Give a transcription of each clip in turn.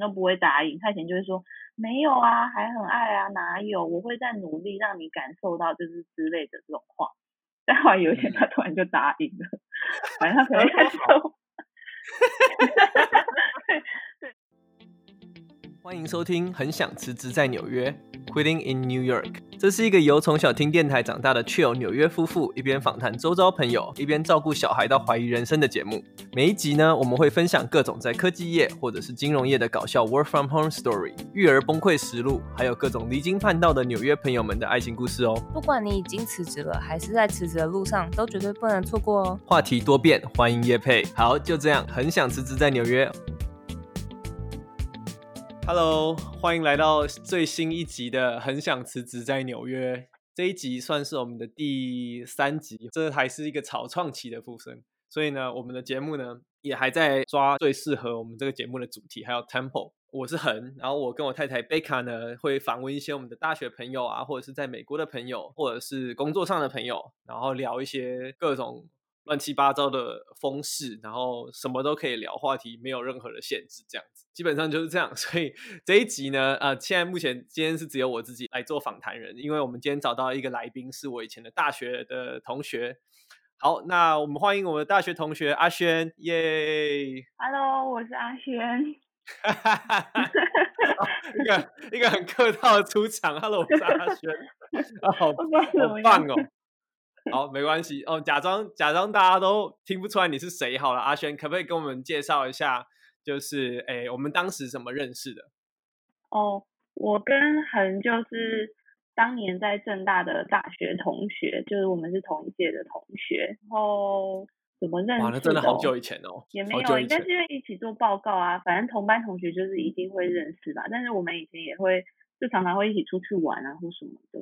都不会答应，他以前就会说没有啊，还很爱啊，哪有？我会再努力让你感受到，就是之类的这种话。但后来有一天，他突然就答应了，反正他可能感受。欢迎收听《很想辞职在纽约》（Quitting in New York）。这是一个由从小听电台长大的 Chill 纽约夫妇一边访谈周遭朋友，一边照顾小孩到怀疑人生的节目。每一集呢，我们会分享各种在科技业或者是金融业的搞笑 Work from Home Story、育儿崩溃实录，还有各种离经叛道的纽约朋友们的爱情故事哦。不管你已经辞职了，还是在辞职的路上，都绝对不能错过哦。话题多变，欢迎叶配。好，就这样，很想辞职在纽约。Hello，欢迎来到最新一集的《很想辞职在纽约》。这一集算是我们的第三集，这还是一个草创期的部分，所以呢，我们的节目呢也还在抓最适合我们这个节目的主题，还有 tempo。我是恒，然后我跟我太太贝卡呢会访问一些我们的大学朋友啊，或者是在美国的朋友，或者是工作上的朋友，然后聊一些各种。乱七八糟的风势，然后什么都可以聊，话题没有任何的限制，这样子基本上就是这样。所以这一集呢，呃，现在目前今天是只有我自己来做访谈人，因为我们今天找到一个来宾，是我以前的大学的同学。好，那我们欢迎我们的大学同学阿轩，耶！Hello，我是阿轩。一个一个很客套的出场，Hello，我是阿轩。啊，好，好棒哦。好，没关系哦。假装假装大家都听不出来你是谁好了。阿轩，可不可以跟我们介绍一下？就是诶，我们当时怎么认识的？哦，我跟恒就是当年在正大的大学同学，就是我们是同一届的同学。然后怎么认识？哇，那真的好久以前哦。也没有，但是因为一起做报告啊，反正同班同学就是一定会认识吧。但是我们以前也会就常常会一起出去玩啊，或什么的。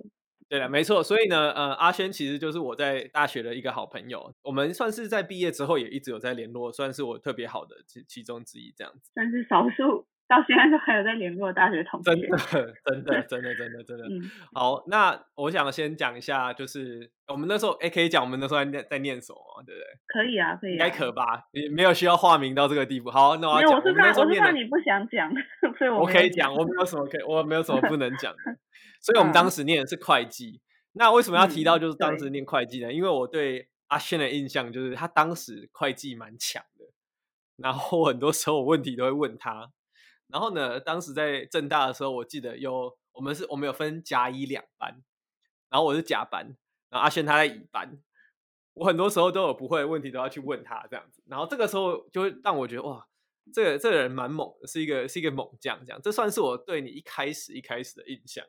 对了，没错，所以呢，呃，阿轩其实就是我在大学的一个好朋友，我们算是在毕业之后也一直有在联络，算是我特别好的其其中之一，这样子。算是少数到现在都还有在联络大学同学。真的，真的，真的，真的，真的。嗯。好，那我想先讲一下，就是我们那时候，哎，可以讲我们那时候在念在念什么，对不对？可以啊，可以啊。应该可吧？也没有需要化名到这个地步。好，那我。我是怕，我是怕你不想讲，所以我我可以讲，我没有什么可以，我没有什么不能讲的。所以我们当时念的是会计。那为什么要提到就是当时念会计呢？嗯、因为我对阿轩的印象就是他当时会计蛮强的，然后很多时候我问题都会问他。然后呢，当时在正大的时候，我记得有我们是我们有分甲乙两班，然后我是甲班，然后阿轩他在乙班。我很多时候都有不会的问题都要去问他这样子，然后这个时候就会让我觉得哇，这个这个人蛮猛的，是一个是一个猛将这样。这算是我对你一开始一开始的印象。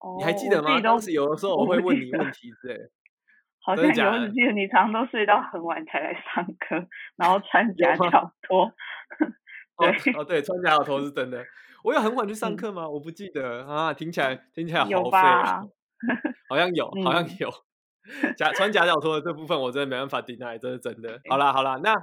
哦你还记得吗？当时有的时候我会问你问题之类，好像有，记得你常常都睡到很晚才来上课，然后穿夹脚拖。对哦，对，穿夹脚拖是真的。我有很晚去上课吗？我不记得啊，听起来听起来好废啊。好像有，好像有。假穿假脚拖的这部分我真的没办法 deny，这是真的。好啦好啦，那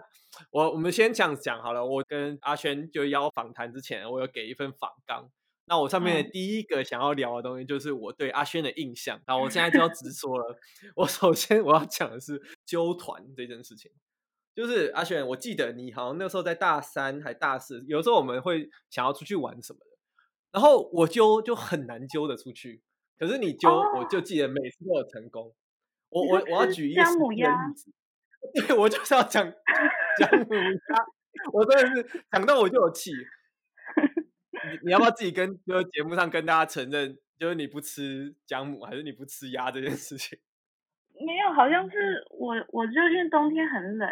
我我们先讲讲好了。我跟阿轩就邀访谈之前，我有给一份访纲。那我上面的第一个想要聊的东西就是我对阿轩的印象。那我现在就要直说了。我首先我要讲的是纠团这件事情。就是阿轩，我记得你好像那时候在大三还大四，有时候我们会想要出去玩什么的，然后我揪就很难揪的出去。可是你揪，我就记得每次都有成功。我我我要举一例子。对，我就是要讲 姜母鸭。我真的是讲到我就有气。你你要不要自己跟就是节目上跟大家承认，就是你不吃姜母还是你不吃鸭这件事情？没有，好像是我，我就因为冬天很冷，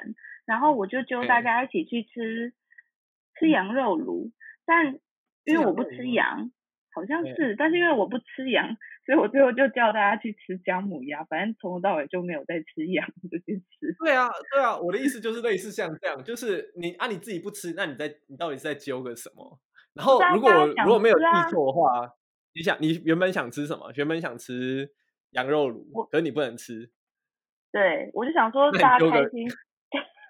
然后我就揪大家一起去吃吃羊肉炉，但因为我不吃羊，好像是，但是因为我不吃羊，所以我最后就叫大家去吃姜母鸭，反正从头到尾就没有在吃羊这件事。对啊，对啊，我的意思就是类似像这样，就是你啊你自己不吃，那你在你到底是在揪个什么？然后，如果我如果没有记错的话，你想你原本想吃什么？原本想吃羊肉炉，可是你不能吃。对，我就想说大家开心，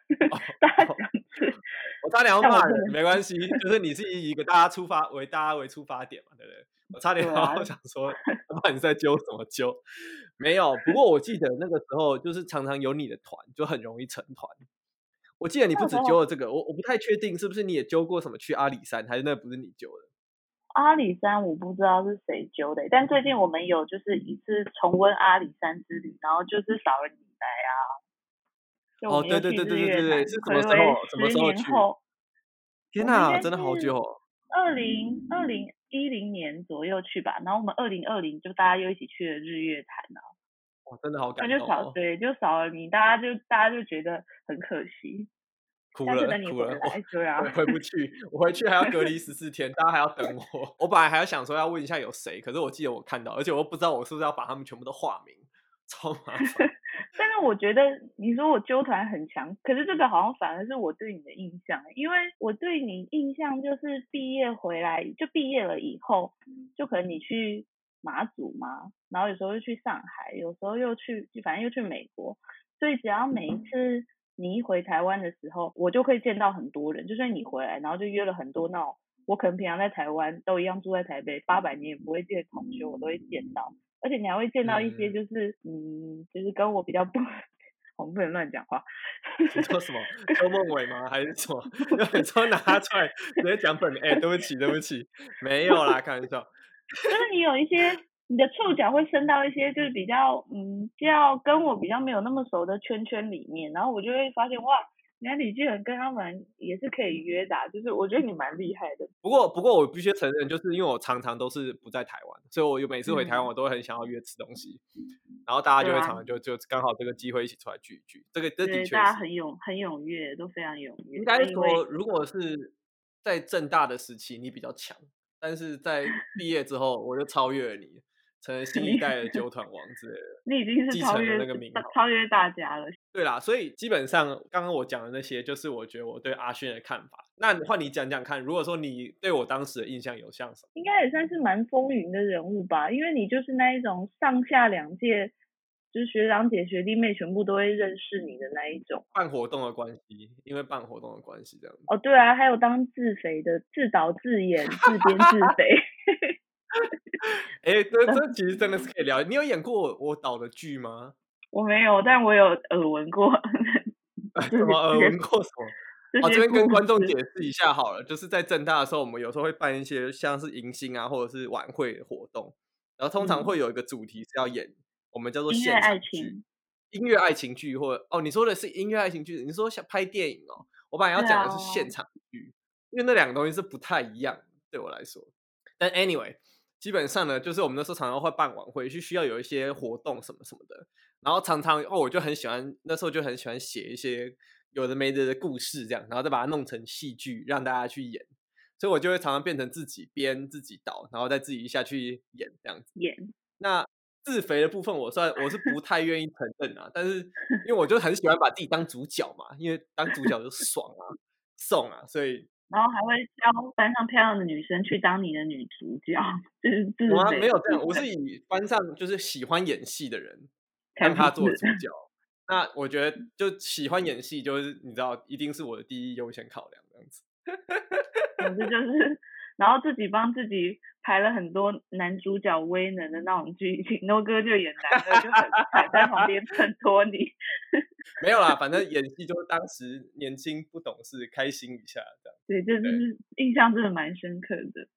我差点要 骂人，没关系，就是你是以一个大家出发为大家为出发点嘛，对不对？我差点要 想说，那你在揪什么揪？没有，不过我记得那个时候就是常常有你的团，就很容易成团。我记得你不止揪了这个，我我不太确定是不是你也揪过什么去阿里山，还是那不是你揪的？阿里山我不知道是谁揪的，但最近我们有就是一次重温阿里山之旅，然后就是少了你来啊。哦，对对对对对对对，是什么时候？什么时候去？天哪，真的好久哦。二零二零一零年左右去吧，然后我们二零二零就大家又一起去了日月潭啊。哇，真的好感动哦。就少对，就少了你，大家就大家就觉得很可惜。哭了，哭了，我我回不 去，我回去还要隔离十四天，大家还要等我。我本来还要想说要问一下有谁，可是我记得我看到，而且我不知道我是不是要把他们全部都化名，超麻烦。但是我觉得你说我纠团很强，可是这个好像反而是我对你的印象，因为我对你印象就是毕业回来就毕业了以后，就可能你去马祖嘛，然后有时候又去上海，有时候又去，反正又去美国，所以只要每一次你一回台湾的时候，我就可以见到很多人，就算你回来，然后就约了很多那种我可能平常在台湾都一样住在台北八百年也不会见的同学，我都会见到。而且你还会见到一些，就是嗯，嗯，就是跟我比较不，我们不能乱讲话。你说什么？周梦伟吗？还是什么？你说拿出来直接讲本名？哎、欸，对不起，对不起，没有啦，开玩笑。就是你有一些，你的触角会伸到一些，就是比较嗯，比较跟我比较没有那么熟的圈圈里面，然后我就会发现哇。那你居然跟他们也是可以约的，就是我觉得你蛮厉害的。不过，不过我必须承认，就是因为我常常都是不在台湾，所以我有每次回台湾，我都会很想要约吃东西，嗯、然后大家就会常常就、啊、就刚好这个机会一起出来聚一聚。这个这的确大家很踊很踊跃，都非常踊跃。应该说，如果是在正大的时期，你比较强，但是在毕业之后，我就超越了你。成为新一 代的揪团王之类的，你已经是超越那个名，超越大家了。对啦，所以基本上刚刚我讲的那些，就是我觉得我对阿勋的看法。那换你讲讲看，如果说你对我当时的印象有像什么？应该也算是蛮风云的人物吧，因为你就是那一种上下两届，就是学长姐、学弟妹全部都会认识你的那一种。办活动的关系，因为办活动的关系这样子。哦，对啊，还有当自肥的，自导自演、自编自肥。哎、欸，这这其实真的是可以聊。你有演过我导的剧吗？我没有，但我有耳闻过。什么耳闻过什么？我这边跟观众解释一下好了，就是在正大的时候，我们有时候会办一些像是迎新啊，或者是晚会的活动，然后通常会有一个主题是要演，嗯、我们叫做现场剧、音乐爱情剧，或哦，你说的是音乐爱情剧，你说想拍电影哦，我本来要讲的是现场剧，哦、因为那两个东西是不太一样，对我来说。但 anyway。基本上呢，就是我们那时候常常会办晚会，就需要有一些活动什么什么的。然后常常哦，我就很喜欢那时候就很喜欢写一些有的没的的故事，这样，然后再把它弄成戏剧，让大家去演。所以我就会常常变成自己编、自己导，然后再自己下去演这样子。演。那自肥的部分，我算我是不太愿意承认啊，但是因为我就很喜欢把自己当主角嘛，因为当主角就爽啊、送啊，所以。然后还会教班上漂亮的女生去当你的女主角，就是自我没有这样，我是以班上就是喜欢演戏的人让他做主角。那我觉得就喜欢演戏，就是你知道，一定是我的第一优先考量这样子。总之 就是。然后自己帮自己排了很多男主角威能的那种剧情，No 哥就演男的，就很踩在旁边衬托你。没有啦，反正演戏就是当时年轻不懂事，开心一下这样。对，就是印象真的蛮深刻的。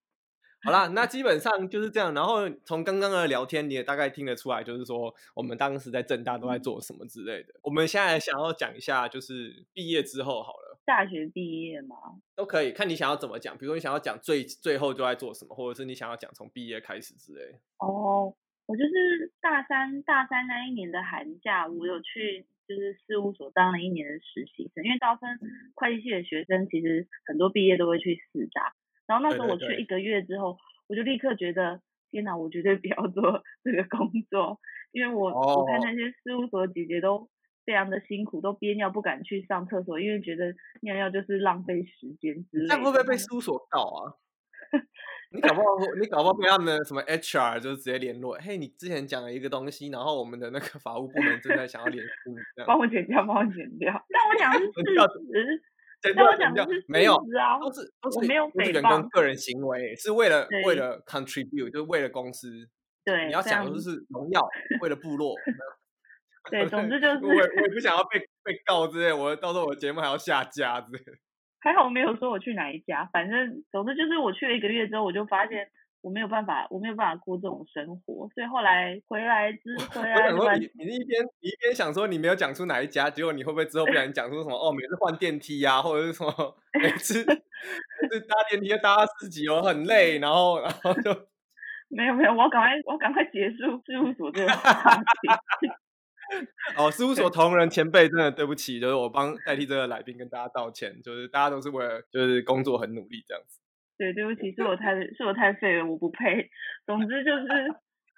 好啦，那基本上就是这样。然后从刚刚的聊天，你也大概听得出来，就是说我们当时在正大都在做什么之类的。嗯、我们现在想要讲一下，就是毕业之后好了。大学毕业吗？都可以，看你想要怎么讲。比如说你想要讲最最后都在做什么，或者是你想要讲从毕业开始之类。哦，我就是大三大三那一年的寒假，我有去就是事务所当了一年的实习生。因为大部分会计系的学生其实很多毕业都会去四大，然后那时候我去一个月之后，对对对，我就立刻觉得天哪，我绝对不要做 这个工作，因为我、哦、我看那些事务所的姐姐都。非常的辛苦，都憋尿不敢去上厕所，因为觉得尿尿就是浪费时间之类会不会被事务所告啊？你搞不好，你搞不好被他们的什么 HR 就直接联络。嘿，你之前讲了一个东西，然后我们的那个法务部门正在想要联系你，帮我剪掉，帮我剪掉。但我讲的是 事实，但我讲的是没有啊，都是都是我没有是员工个人行为，是为了为了 contribute，就是为了公司。对，你要想的就是荣耀，为了部落。对，总之就是我我也不想要被被告之类，我到时候我的节目还要下架之类。还好我没有说我去哪一家，反正总之就是我去了一个月之后，我就发现。我没有办法，我没有办法过这种生活，所以后来回来 之回来我想说你，你你一边你一边想说你没有讲出哪一家，结果你会不会之后不小心讲出什么哦，每次换电梯呀、啊，或者是什么每次每次搭电梯要搭到四级哦，很累，然后然后就没有没有，我赶快我赶快结束事务所这个话题。哦，事务所同仁前辈真的对不起，就是我帮代替这个来宾跟大家道歉，就是大家都是为了就是工作很努力这样子。对，对不起，是我太是我太废了，我不配。总之就是，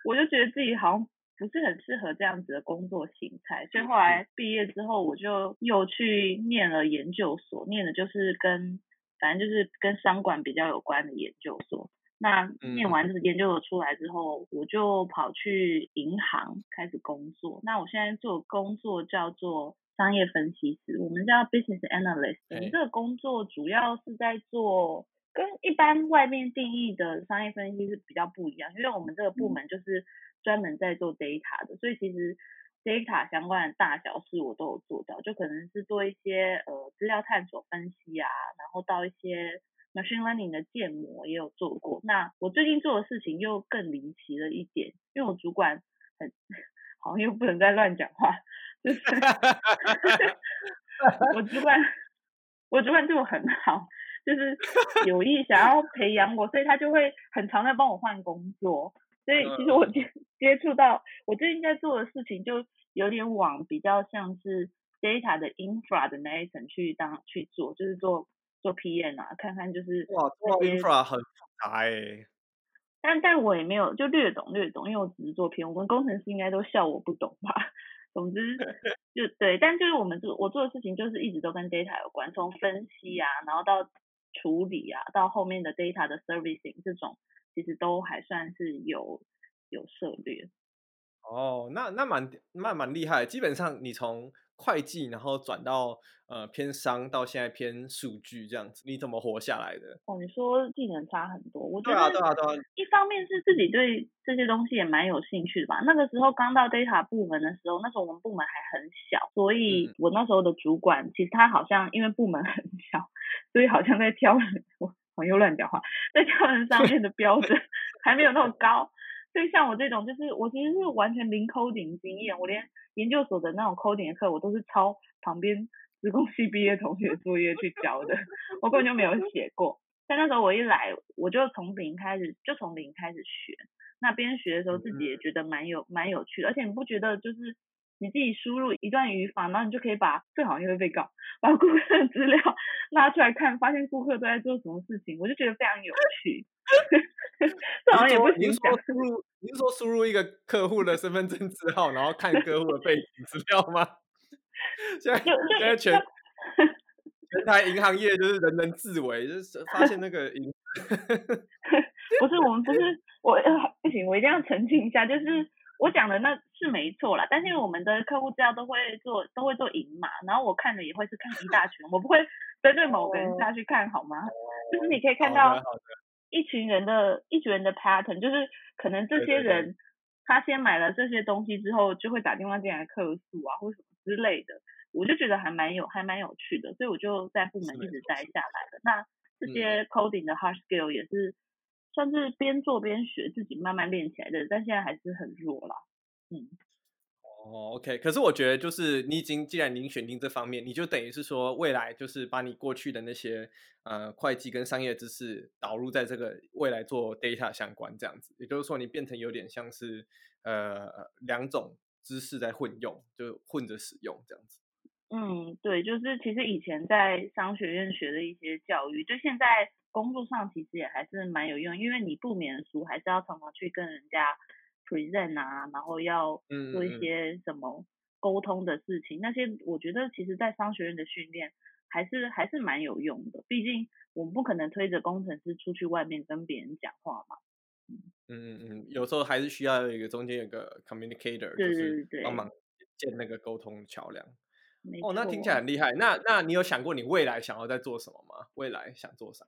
我就觉得自己好像不是很适合这样子的工作形态，所以后来毕业之后，我就又去念了研究所，念的就是跟反正就是跟商管比较有关的研究所。那念完这个研究所出来之后，我就跑去银行开始工作。那我现在做工作叫做商业分析师，我们叫 business analyst。我们这个工作主要是在做。跟一般外面定义的商业分析是比较不一样，因为我们这个部门就是专门在做 data 的，所以其实 data 相关的大小事我都有做到，就可能是做一些呃资料探索分析啊，然后到一些 machine learning 的建模也有做过。那我最近做的事情又更离奇了一点，因为我主管很好像又不能再乱讲话，就是 我主管我主管对我很好。就是有意想要培养我，所以他就会很常在帮我换工作。所以其实我接接触到我最近在做的事情，就有点往比较像是 data 的 infra 的那一层去当去做，就是做做 PM 啊，看看就是哇，做 infra 很复杂哎。但但我也没有就略懂略懂，因为我只是做 PM，我们工程师应该都笑我不懂吧。总之 就对，但就是我们做我做的事情就是一直都跟 data 有关，从分析啊，然后到处理啊，到后面的 data 的 servicing 这种，其实都还算是有有涉略。哦，那那蛮那蛮厉害。基本上你从会计，然后转到呃偏商，到现在偏数据这样子，你怎么活下来的？哦，你说技能差很多，我觉得对啊对啊对啊。一方面是自己对这些东西也蛮有兴趣的吧。那个时候刚到 data 部门的时候，那时候我们部门还很小，所以我那时候的主管、嗯、其实他好像因为部门很小，所以好像在挑人，我我又乱讲话，在挑人上面的标准还没有那么高。所以像我这种，就是我其实是完全零 coding 经验，我连研究所的那种 coding 课，我都是抄旁边职工系毕业同学作业去交的，我根本就没有写过。但那时候我一来，我就从零开始，就从零开始学。那边学的时候，自己也觉得蛮有蛮有趣的，而且你不觉得就是你自己输入一段语法，然后你就可以把最好又会被告，把顾客的资料 拉出来看，发现顾客都在做什么事情，我就觉得非常有趣。这好像也不行。您说输入，您说输入一个客户的身份证字号，然后看客户的背景资料吗？现在现在全全台银行业就是人人自危，就是发现那个银。不是我们不是我不行，我一定要澄清一下，就是我讲的那是没错啦，但是因为我们的客户资料都会做都会做银码，然后我看的也会是看一大群，我不会针对某个人下去看好吗？就是你可以看到。一群人的一群人的 pattern 就是可能这些人他先买了这些东西之后就会打电话进来客诉啊或什么之类的，我就觉得还蛮有还蛮有趣的，所以我就在部门一直待下来了。那这些 coding 的 hard skill 也是算是边做边学，自己慢慢练起来的，但现在还是很弱啦。嗯。哦，OK，可是我觉得就是你已经既然您选定这方面，你就等于是说未来就是把你过去的那些呃会计跟商业知识导入在这个未来做 data 相关这样子，也就是说你变成有点像是呃两种知识在混用，就混着使用这样子。嗯，对，就是其实以前在商学院学的一些教育，就现在工作上其实也还是蛮有用，因为你不免俗还是要常常去跟人家。Present 啊，然后要做一些什么沟通的事情，嗯嗯，那些我觉得其实在商学院的训练还是还是蛮有用的。毕竟我们不可能推着工程师出去外面跟别人讲话嘛。嗯嗯嗯，有时候还是需要一个中间有个 communicator，对对对，帮忙建那个沟通桥梁。哦，那听起来很厉害。那那你有想过你未来想要在做什么吗？未来想做啥？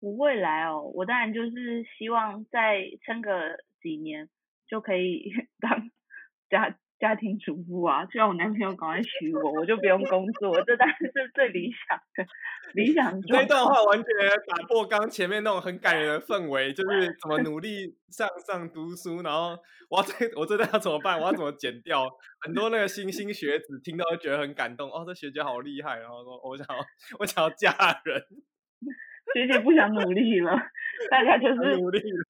我未来哦，我当然就是希望再撑个几年。就可以 当 家家庭主妇啊，就让我男朋友赶快娶我，我就不用工作，这当然是最理想的理想。这段话完全打破刚前面那种很感人的氛围，就是怎么努力向上读书，然后我这 我这段要怎么办？我要怎么剪掉？很多那个新兴学子听到都觉得很感动，哦，这学姐好厉害，然后说我想要我想要嫁人，学姐不想努力了，大家就是努力了。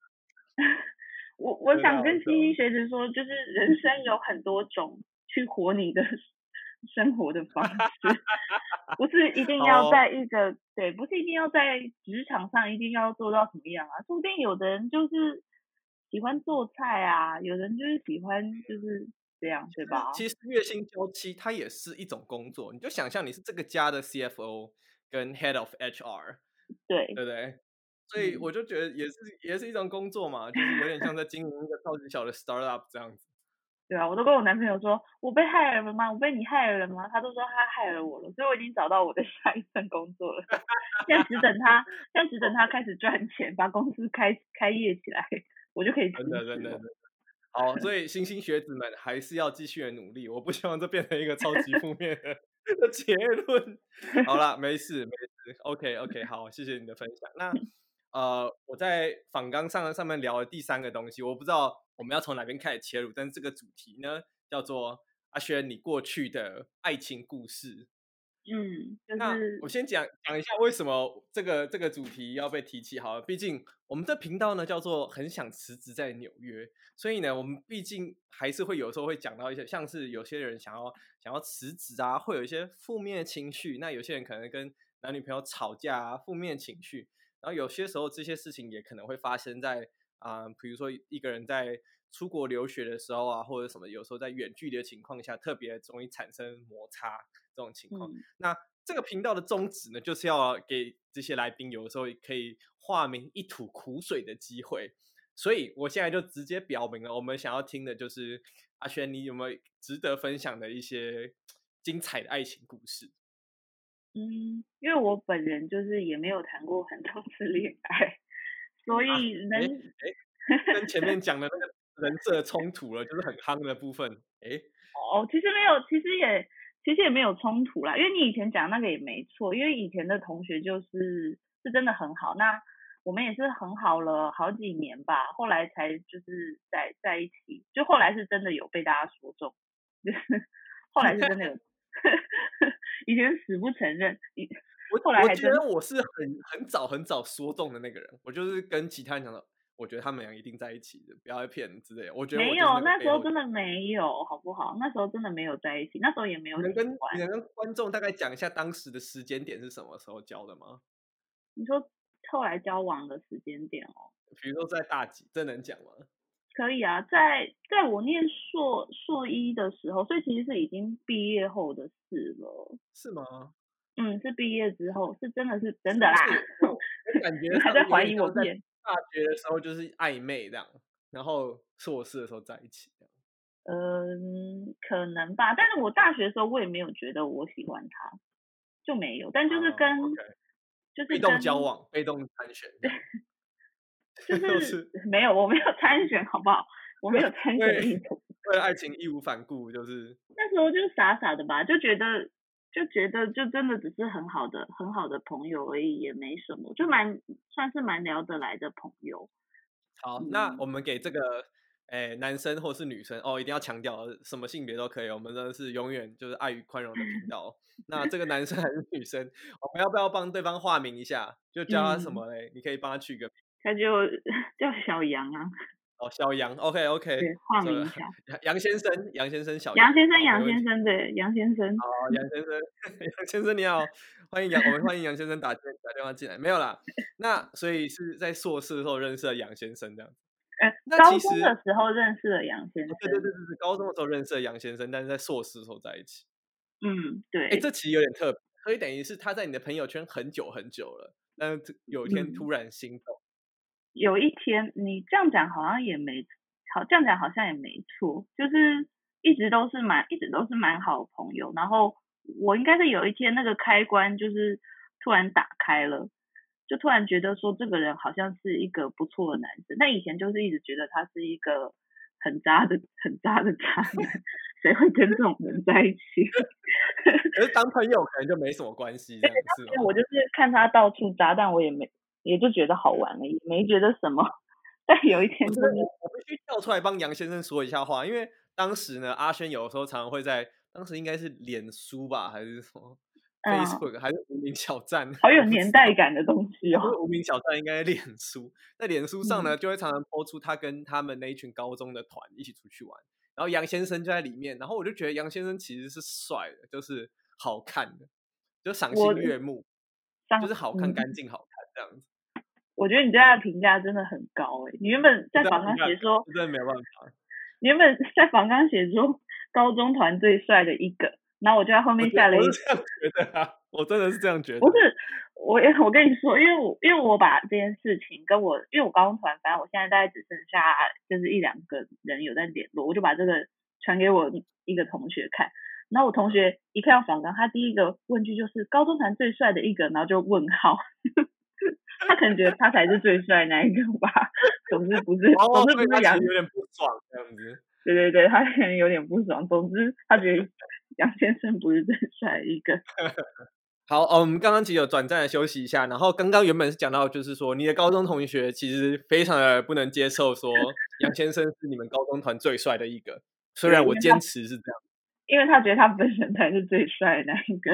我我想跟欣欣学子说，就是人生有很多种去活你的 生活的方式，不是一定要在一个对，不是一定要在职场上一定要做到什么样啊？说不定有的人就是喜欢做菜啊，有人就是喜欢就是这样，对吧？其实月薪娇妻它也是一种工作，你就想象你是这个家的 CFO 跟 Head of HR，对对不对？所以我就觉得也是也是一种工作嘛，就是有点像在经营一个超级小的 startup 这样子。对啊，我都跟我男朋友说，我被害了吗？我被你害了吗？他都说他害了我了，所以我已经找到我的 下一份工作了。现在只等他，现在只等他开始赚钱，把公司开开业起来，我就可以。真的真的真的。好，所以 新兴学子们还是要继续的努力，我不希望这变成一个超级负面的。的结论。好了，没事没事，OK OK，好，谢谢你的分享。那。呃，我在访纲上上面聊的第三个东西，我不知道我们要从哪边开始切入，但是这个主题呢，叫做阿轩你过去的爱情故事。嗯，就是、那我先讲讲一下为什么这个这个主题要被提起。好了，毕竟我们的频道呢叫做很想辞职在纽约，所以呢，我们毕竟还是会有时候会讲到一些，像是有些人想要想要辞职啊，会有一些负面情绪。那有些人可能跟男女朋友吵架啊，负面情绪。然后有些时候这些事情也可能会发生在啊、呃，比如说一个人在出国留学的时候啊，或者什么，有时候在远距离的情况下，特别容易产生摩擦这种情况。嗯、那这个频道的宗旨呢，就是要给这些来宾有的时候可以化名一吐苦水的机会。所以我现在就直接表明了，我们想要听的就是阿轩，你有没有值得分享的一些精彩的爱情故事？嗯，因为我本人就是也没有谈过很多次恋爱，所以能、啊、跟前面 讲的那个人设冲突了，就是很夯的部分。哎，哦，其实没有，其实也其实也没有冲突啦，因为你以前讲那个也没错，因为以前的同学就是是真的很好，那我们也是很好了好几年吧，后来才就是在在一起，就后来是真的有被大家说中，就是 后来是真的有。以前死不承认，我后来还我觉得我是很很早很早说中的那个人，我就是跟其他人讲的，我觉得他们俩一定在一起的，不要骗人之类的。我觉得我没有，那时候真的没有，好不好？那时候真的没有在一起，那时候也没有。能跟你能跟观众大概讲一下当时的时间点是什么时候交的吗？你说后来交往的时间点哦，比如说在大几，这能讲吗？可以啊，在在我念硕硕一的时候，所以其实是已经毕业后的事了。是吗？嗯，是毕业之后，是真的是真的啦。我感觉还在怀疑我。在大学的时候就是暧昧这样，然后硕士的时候在一起这样。嗯，可能吧。但是我大学的时候我也没有觉得我喜欢他，就没有。但就是跟、oh, okay. 就是跟被动交往，被动参选。就是 没有，我没有参选，好不好？我没有参选意图。为了爱情义无反顾，就是那时候就是傻傻的吧，就觉得就觉得就真的只是很好的很好的朋友而已，也没什么，就蛮算是蛮聊得来的朋友。好，嗯、那我们给这个诶、欸、男生或是女生哦，一定要强调什么性别都可以，我们真的是永远就是爱与宽容的频 道。那这个男生还是女生，我们要不要帮对方化名一下？就叫他什么嘞？嗯、你可以帮他取个名。他就 叫小杨啊，哦，小杨，OK OK，对，化名一 下，杨先生，杨先生，小杨先生，杨先生，对，杨先生，好，杨先生，杨先生你好，欢迎杨，我们欢迎杨先生打电打电话进来，没有啦，那所以是在硕士的时候认识了杨先生这样，呃，高中的时候认识了杨先生，对对对对对，高中的时候认识了杨先生，但是在硕士的时候在一起，嗯，对，哎，这。其实有点特别，所以等于是他在你的朋友圈很久很久了，但是有一天突然心动。有一天，你这样讲好像也没好，这样讲好像也没错，就是一直都是蛮，一直都是蛮好的朋友。然后我应该是有一天那个开关就是突然打开了，就突然觉得说这个人好像是一个不错的男生。那以前就是一直觉得他是一个很渣的、很渣的渣男，谁会跟这种人在一起？可是当朋友可能就没什么关系，这样子。我就是看他到处渣，但我也没，也就觉得好玩了，也没觉得什么。但有一天，就是我必须跳出来帮杨先生说一下话，因为当时呢，阿轩有的时候常常会在，当时应该是脸书吧，还是什么？Facebook 还是无名小站，好有年代感的东西哦。无名小站应该是脸书，在脸书上呢，就会常常 po 出他跟他们那一群高中的团一起出去玩，然后杨先生就在里面，然后我就觉得杨先生其实是帅的，就是好看的，就赏心悦目，就是好看、干净、好看这样子。我觉得你对他的评价真的很高诶，你原本在访纲写说，真的没有办法。你原本在访纲写说高中团最帅的一个。然后我就在后面下了一，我是这样觉得啊，我真的是这样觉得。不是，我我跟你说，因为我因为我把这件事情跟我，因为我高中团，反正我现在大概只剩下就是一两个人有在联络，我就把这个传给我一个同学看。然后我同学一看到访纲，他第一个问句就是高中团最帅的一个，然后就问号。他可能觉得他才是最帅的那一个吧。总之不是，总之不是杨，有点不爽这样子。对对对，他可能有点不爽。总之他觉得。杨先生不是最帅一个。好，哦，我们刚刚其实有短暂的休息一下，然后刚刚原本是讲到，就是说你的高中同学其实非常的不能接受说 杨先生是你们高中团最帅的一个，虽然我坚持是这样，因为他觉得他本身才是最帅的那一个。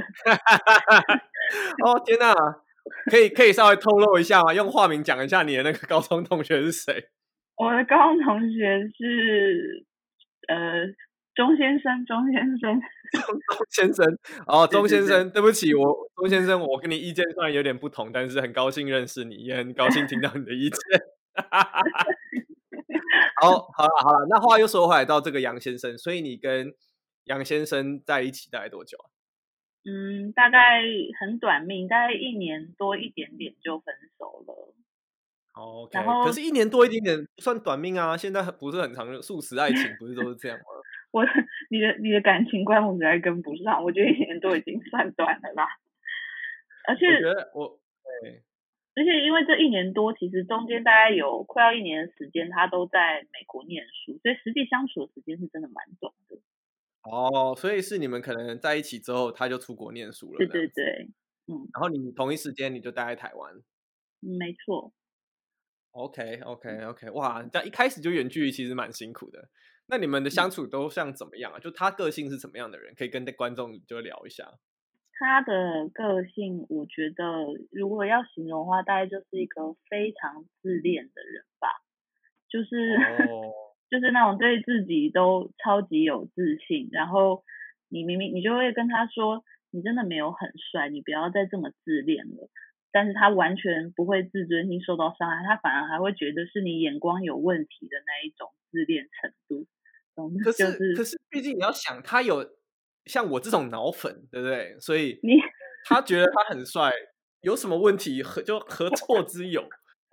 哦天哪，可以可以稍微透露一下吗？用化名讲一下你的那个高中同学是谁？我的高中同学是呃。钟先生，钟先生，钟先生，哦，钟先生，对不起，我钟先生，我跟你意见虽然有点不同，但是很高兴认识你，也很高兴听到你的意见。好，好了，好了，那话又说回来，到这个杨先生，所以你跟杨先生在一起大概多久啊？嗯，大概很短命，大概一年多一点点就分手了。哦，okay，然后可是，一年多一点点不算短命啊，现在不是很长，速食爱情不是都是这样吗？我，你的你的感情观我实在跟不上，我觉得一年多已经算短了啦。而且，我觉得我对，而且因为这一年多，其实中间大概有快要一年的时间，他都在美国念书，所以实际相处的时间是真的蛮短的。哦，所以是你们可能在一起之后，他就出国念书了。对对对，嗯。然后你同一时间你就待在台湾。嗯，没错。OK OK OK，哇，这样一开始就远距离，其实蛮辛苦的。那你们的相处都像怎么样啊？就他个性是怎么样的人？可以跟观众就聊一下。他的个性，我觉得如果要形容的话，大概就是一个非常自恋的人吧。就是、oh. 就是那种对自己都超级有自信，然后你明明你就会跟他说，你真的没有很帅，你不要再这么自恋了。但是他完全不会自尊心受到伤害，他反而还会觉得是你眼光有问题的那一种自恋程度。可是，就是、可是，毕竟你要想，他有像我这种脑粉，对不对？所以你他觉得他很帅，有什么问题？何就何错之有？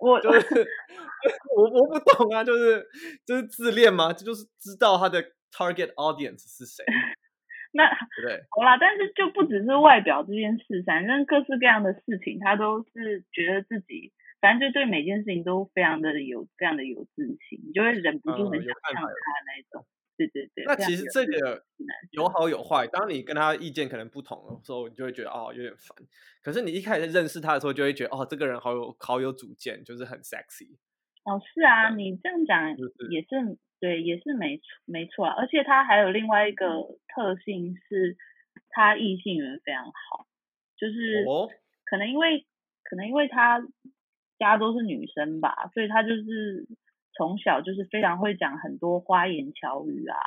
我就是 我我不懂啊，就是就是自恋吗？这就是知道他的 target audience 是谁。那对，对，好啦，但是就不只是外表这件事，反正各式各样的事情，他都是觉得自己，反正就对每件事情都非常的有这样的有自信，你就会忍不住很想像他那一种。对对对。那其实这个有好有坏，当你跟他意见可能不同的时候，你就会觉得哦有点烦。可是你一开始认识他的时候，就会觉得哦这个人好有好有主见，就是很 sexy。哦，是啊，你这样讲也是。对，也是没错，没错啊。而且他还有另外一个特性是，他异性缘非常好，就是可能因为可能因为他家都是女生吧，所以他就是从小就是非常会讲很多花言巧语啊。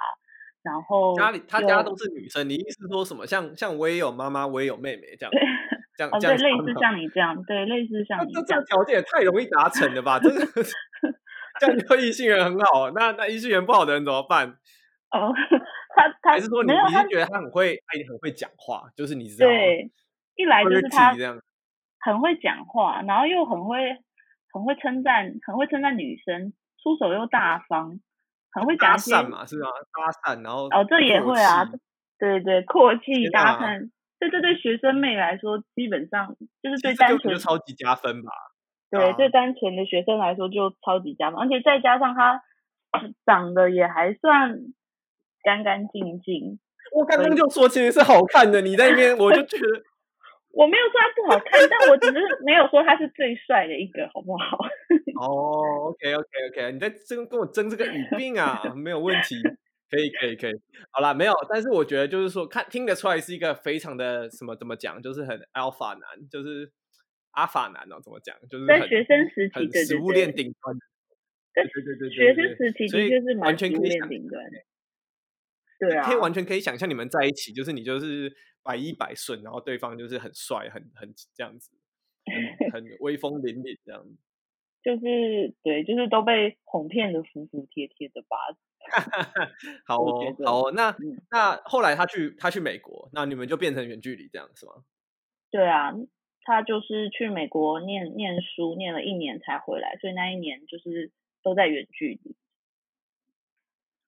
然后家里他家都是女生，你意思说什么？像像我也有妈妈，我也有妹妹这样，这样、哦、对，类似像你这样，对，类似 像你这样，这条件也太容易达成了吧？真的。这样 就异性缘很好，那那异性缘不好的人怎么办？哦，他他还是说你你是觉得他很会，他也很会讲话，就是你知道对，一来就是他很会讲话，然后又很会很会称赞，很会称赞女生，出手又大方，很会讲搭讪嘛，是吧？搭讪，然后哦，这也会啊，对对，阔气搭讪，这这对学生妹来说，基本上就是最单纯，就超级加分吧。对，对单纯的学生来说就超级加分，而且再加上他长得也还算干干净净。我刚刚就说其实是好看的，你在那边我就觉得我没有说他不好看，但我只是没有说他是最帅的一个，好不好？哦，OK OK OK，你在争跟我争这个语病啊，没有问题，可以可以可以。好啦，没有，但是我觉得就是说看听得出来是一个非常的什么怎么讲，就是很 alpha 男，就是阿法男哦，怎么讲？就是在学生时期的食物链顶端。对对对对，学生时期的确是完全可以顶端。对啊，可以完全可以想象你们在一起，就是你就是百依百顺，然后对方就是很帅，很很这样子，很 威风凛凛这样子。就是对，就是都被哄骗的服服帖帖的吧。好哦，好哦，那、嗯、那后来他去他去美国，那你们就变成远距离这样是吗？对啊，他就是去美国念念书，念了一年才回来，所以那一年就是都在远距离。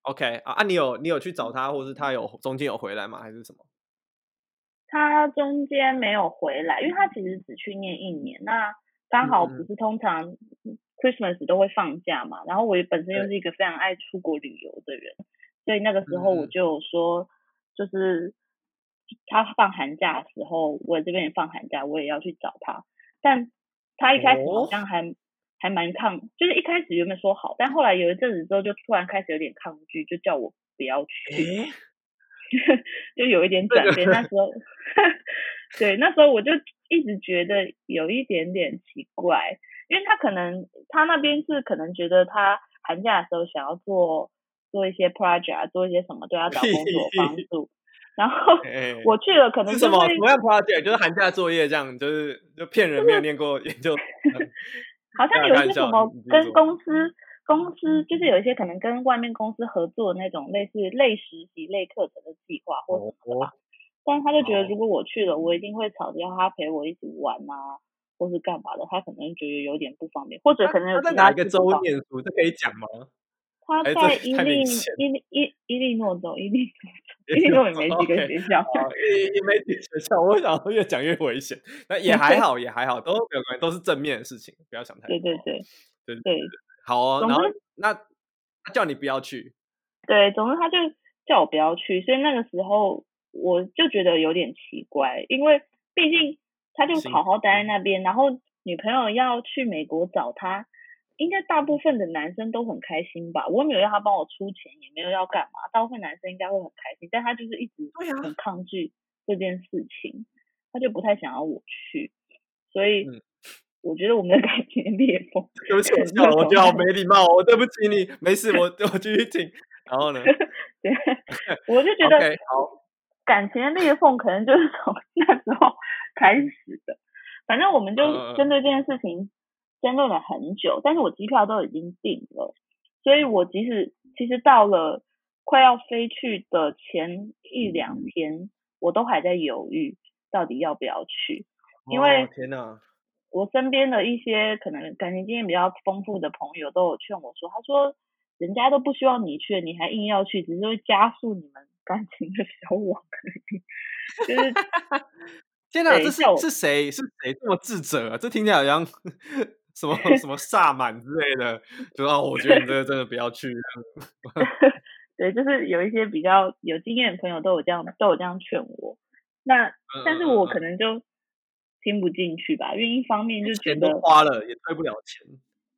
OK 啊啊，你有你有去找他，或是他有中间有回来吗？还是什么？他中间没有回来，因为他其实只去念一年。那刚好不是通常 Christmas 都会放假嘛，嗯、然后我本身又是一个非常爱出国旅游的人，所以那个时候我就说，就是他放寒假的时候，我这边也放寒假，我也要去找他。但他一开始好像还。哦还蛮抗，就是一开始原本说好，但后来有一阵子之后，就突然开始有点抗拒，就叫我不要去，欸、就有一点转变。那时候，对，那时候我就一直觉得有一点点奇怪，因为他可能他那边是可能觉得他寒假的时候想要做做一些 project，做一些什么对他找工作帮 助，然后我去了，可能、就是什么什么样 project，就是寒假作业这样，就是就骗人没有念过研究。好像有一些什么跟公司公司，就是有一些可能跟外面公司合作的那种类似类实习类课程的计划或什么的吧。但是他就觉得如果我去了，我一定会吵着要他陪我一起玩啊，或是干嘛的，他可能觉得有点不方便，或者可能有其他。他在哪个州念书？这可以讲吗？他在伊利伊利伊伊利诺州，伊利 伊利诺也没几个学校，也也没几个学校。我想越讲越危险，那也 还好，也还好，都没有关系，都是正面的事情，不要想太多。对对对对对，好哦。然后那他叫你不要去，对，总之他就叫我不要去，所以那个时候我就觉得有点奇怪，因为毕竟他就好好待在那边，然后女朋友要去美国找他。应该大部分的男生都很开心吧？我没有要他帮我出钱，也没有要干嘛。大部分男生应该会很开心，但他就是一直很抗拒这件事情，他就不太想要我去。所以 我觉得我们的感情裂缝。对不起，我觉得好没礼貌，我对不起你。没事，我我继续听。然后呢？对，我就觉得好，感情的裂缝可能就是从 那时候开始的。反正我们就针对这件事情。争论了很久，但是我机票都已经订了，所以我即使其实到了快要飞去的前一两天，我都还在犹豫到底要不要去，因为天哪，我身边的一些可能感情经验比较丰富的朋友都有劝我说，他说人家都不希望你去，你还硬要去，只是会加速你们 感情的消亡而已，就是 天哪，这是是谁是谁这么智者啊？这听起来好像。什么什么萨满之类的，就让我觉得你这个真的不要去。对，就是有一些比较有经验的朋友都有这样都有这样劝我，那但是我可能就听不进去吧，因为一方面就觉得钱都花了也退不了钱，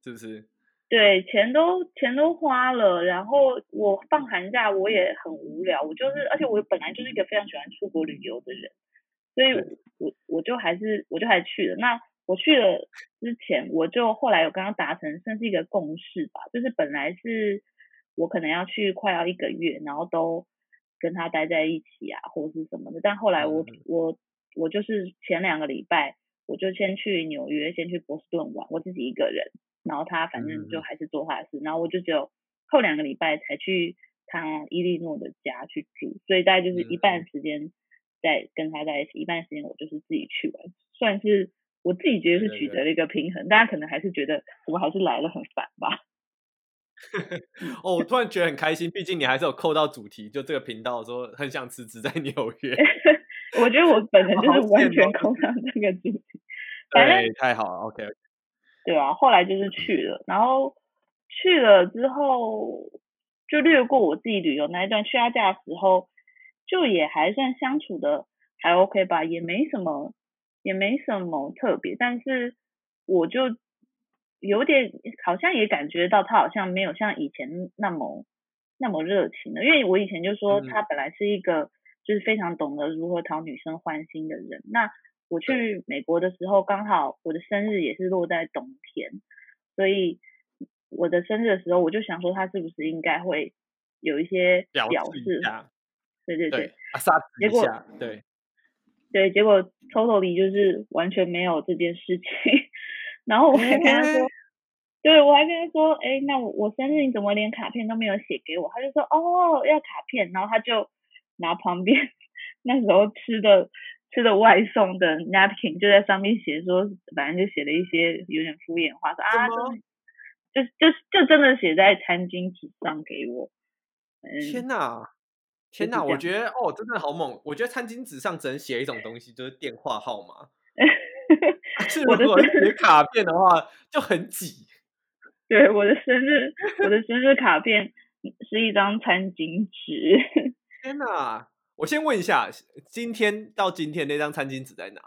是不是？对，钱都钱都花了，然后我放寒假我也很无聊，我就是而且我本来就是一个非常喜欢出国旅游的人，所以我我就还是我就还去了那。我去了之前，我就后来有跟他达成算是一个共识吧，就是本来是我可能要去快要一个月，然后都跟他待在一起啊，或者是什么的。但后来我我我就是前两个礼拜，我就先去纽约，先去波士顿玩，我自己一个人，然后他反正就还是做他的事，然后我就只有后两个礼拜才去他伊利诺的家去住，所以大概就是一半时间在跟他在一起，一半时间我就是自己去玩，算是。我自己觉得是取得了一个平衡，大家可能还是觉得我还是来了很烦吧。哦，我突然觉得很开心，毕竟你还是有扣到主题，就这个频道说很想辞职在纽约。我觉得我本人就是完全扣上这个主题，对，太好了，OK。对啊，后来就是去了，然后去了之后就略过我自己旅游那一段，去他家的时候就也还算相处的还 OK 吧，也没什么也没什么特别，但是我就有点好像也感觉到他好像没有像以前那么那么热情了，因为我以前就说他本来是一个就是非常懂得如何讨女生欢心的人，那。我去美国的时候，刚好我的生日也是落在冬天，所以我的生日的时候，我就想说他是不是应该会有一些表示？对对对，结果对对，结果 totally 就是完全没有这件事情。然后我还跟他说，欸、对我还跟他说，哎，那我我生日你怎么连卡片都没有写给我？他就说哦要卡片，然后他就拿旁边 那时候吃的。吃的外送的 napkin 就在上面写说，反正就写了一些有点敷衍话，说啊，就就就真的写在餐巾纸上给我。天哪，天哪！我觉得哦，真的好猛。我觉得餐巾纸上只能写一种东西，就是电话号码。是如果写卡片的话，就很挤。对，我的生日，我的生日卡片是一张餐巾纸。天哪！我先问一下，今天到今天那张餐巾纸在哪？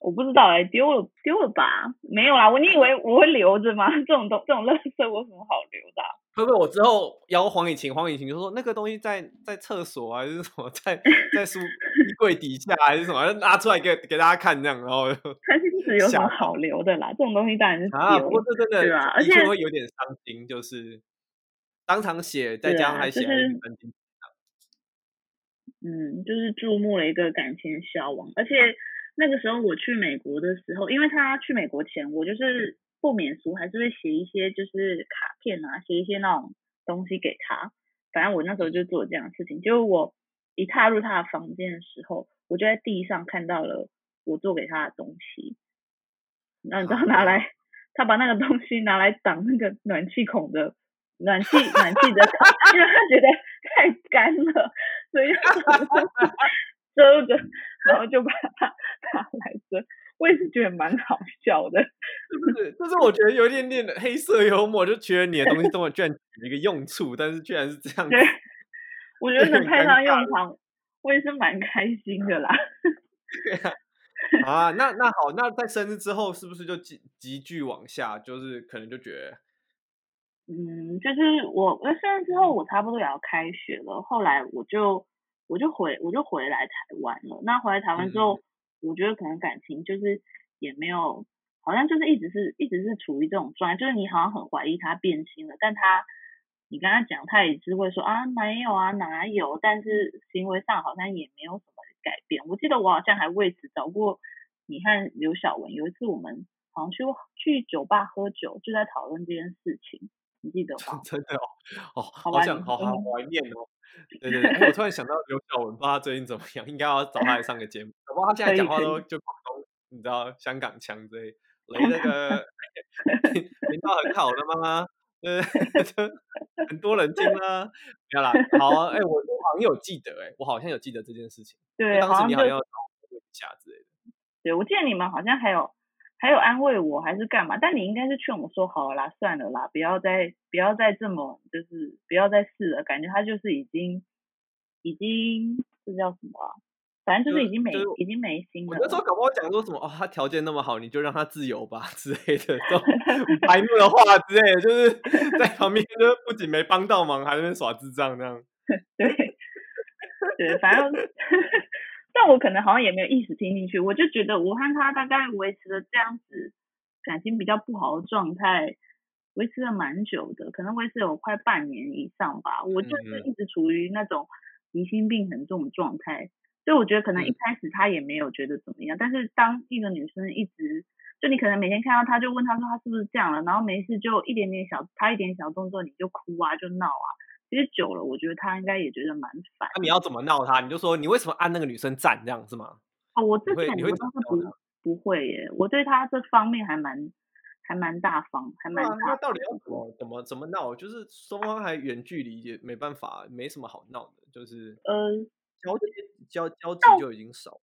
我不知道哎、欸，丢了丢了吧？没有啦，我你以为我会留着吗？这种东这种垃圾我有什么好留的、啊？会不会我之后邀黄以晴，黄以晴就说那个东西在在厕所还是什么，在在书衣柜底下还是什么，拿出来给给大家看这样，然后餐巾纸有什么好留的啦？这种东西当然是啊，不过这真的而且会有点伤心，就是当场写，再加上还写。嗯，就是注目了一个感情消亡，而且那个时候我去美国的时候，因为他去美国前，我就是不免俗，还是会写一些就是卡片啊，写一些那种东西给他。反正我那时候就做这样的事情，就我一踏入他的房间的时候，我就在地上看到了我做给他的东西。然后你知道拿来，他把那个东西拿来挡那个暖气孔的暖气暖气的，因为他觉得太干了。所以遮 着，然后就把它 拿来遮，我也是觉得蛮好笑的，是不是？就是我觉得有一点点黑色幽默，就觉得你的东西都居然有一个用处，但是居然是这样子。对，我觉得能派上用场，我也是蛮开心的啦。对啊，啊，那那好，那在生日之后是不是就急急剧往下？就是可能就觉得。嗯，就是我，那生日之后，我差不多也要开学了。后来我就，我就回，我就回来台湾了。那回来台湾之后，嗯、我觉得可能感情就是也没有，好像就是一直是，一直是处于这种状态，就是你好像很怀疑他变心了，但他，你跟他讲，他也是会说啊，没有啊，哪有？但是行为上好像也没有什么改变。我记得我好像还为此找过你和刘晓文，有一次我们好像去去酒吧喝酒，就在讨论这件事情。你记得吗？真的哦，哦，好想，好好怀念哦。对对对，我突然想到刘晓文，不知道他最近怎么样，应该要找他来上个节目。不过他现在讲话都就广东，你知道香港腔之类。雷那个 频道很好的吗？呃，很多人听吗？没有啦，好啊，哎，我好像有记得，哎，我好像有记得这件事情。对，当时你好像要找我一下之类的。对，我记得你们好像还有。还有安慰我还是干嘛？但你应该是劝我说好了啦，算了啦，不要再不要再这么就是不要再试了。感觉他就是已经已经这叫什么啊？反正就是已经没、已经没心了。我那时候搞不好讲说什么哦，他条件那么好，你就让他自由吧之类的这种白目的话之类的，就是在旁边就不仅没帮到忙，还在那耍智障这样。对 对，反正。但我可能好像也没有意识听进去，我就觉得我和他大概维持了这样子感情比较不好的状态，维持了蛮久的，可能维持有快半年以上吧。我就是一直处于那种疑心病很重的状态，所以我觉得可能一开始他也没有觉得怎么样，但是当一个女生一直就你可能每天看到他就问他说他是不是这样了，然后没事就一点点小他一点小动作你就哭啊就闹啊。其实久了，我觉得他应该也觉得蛮烦。那你要怎么闹他？你就说你为什么按那个女生赞这样是吗？哦，我之前我倒是不不会耶，我对他这方面还蛮还蛮大方，还蛮大方。那到底要怎么怎么怎么闹？就是双方还远距离也没办法，没什么好闹的，就是呃交交交集就已经少。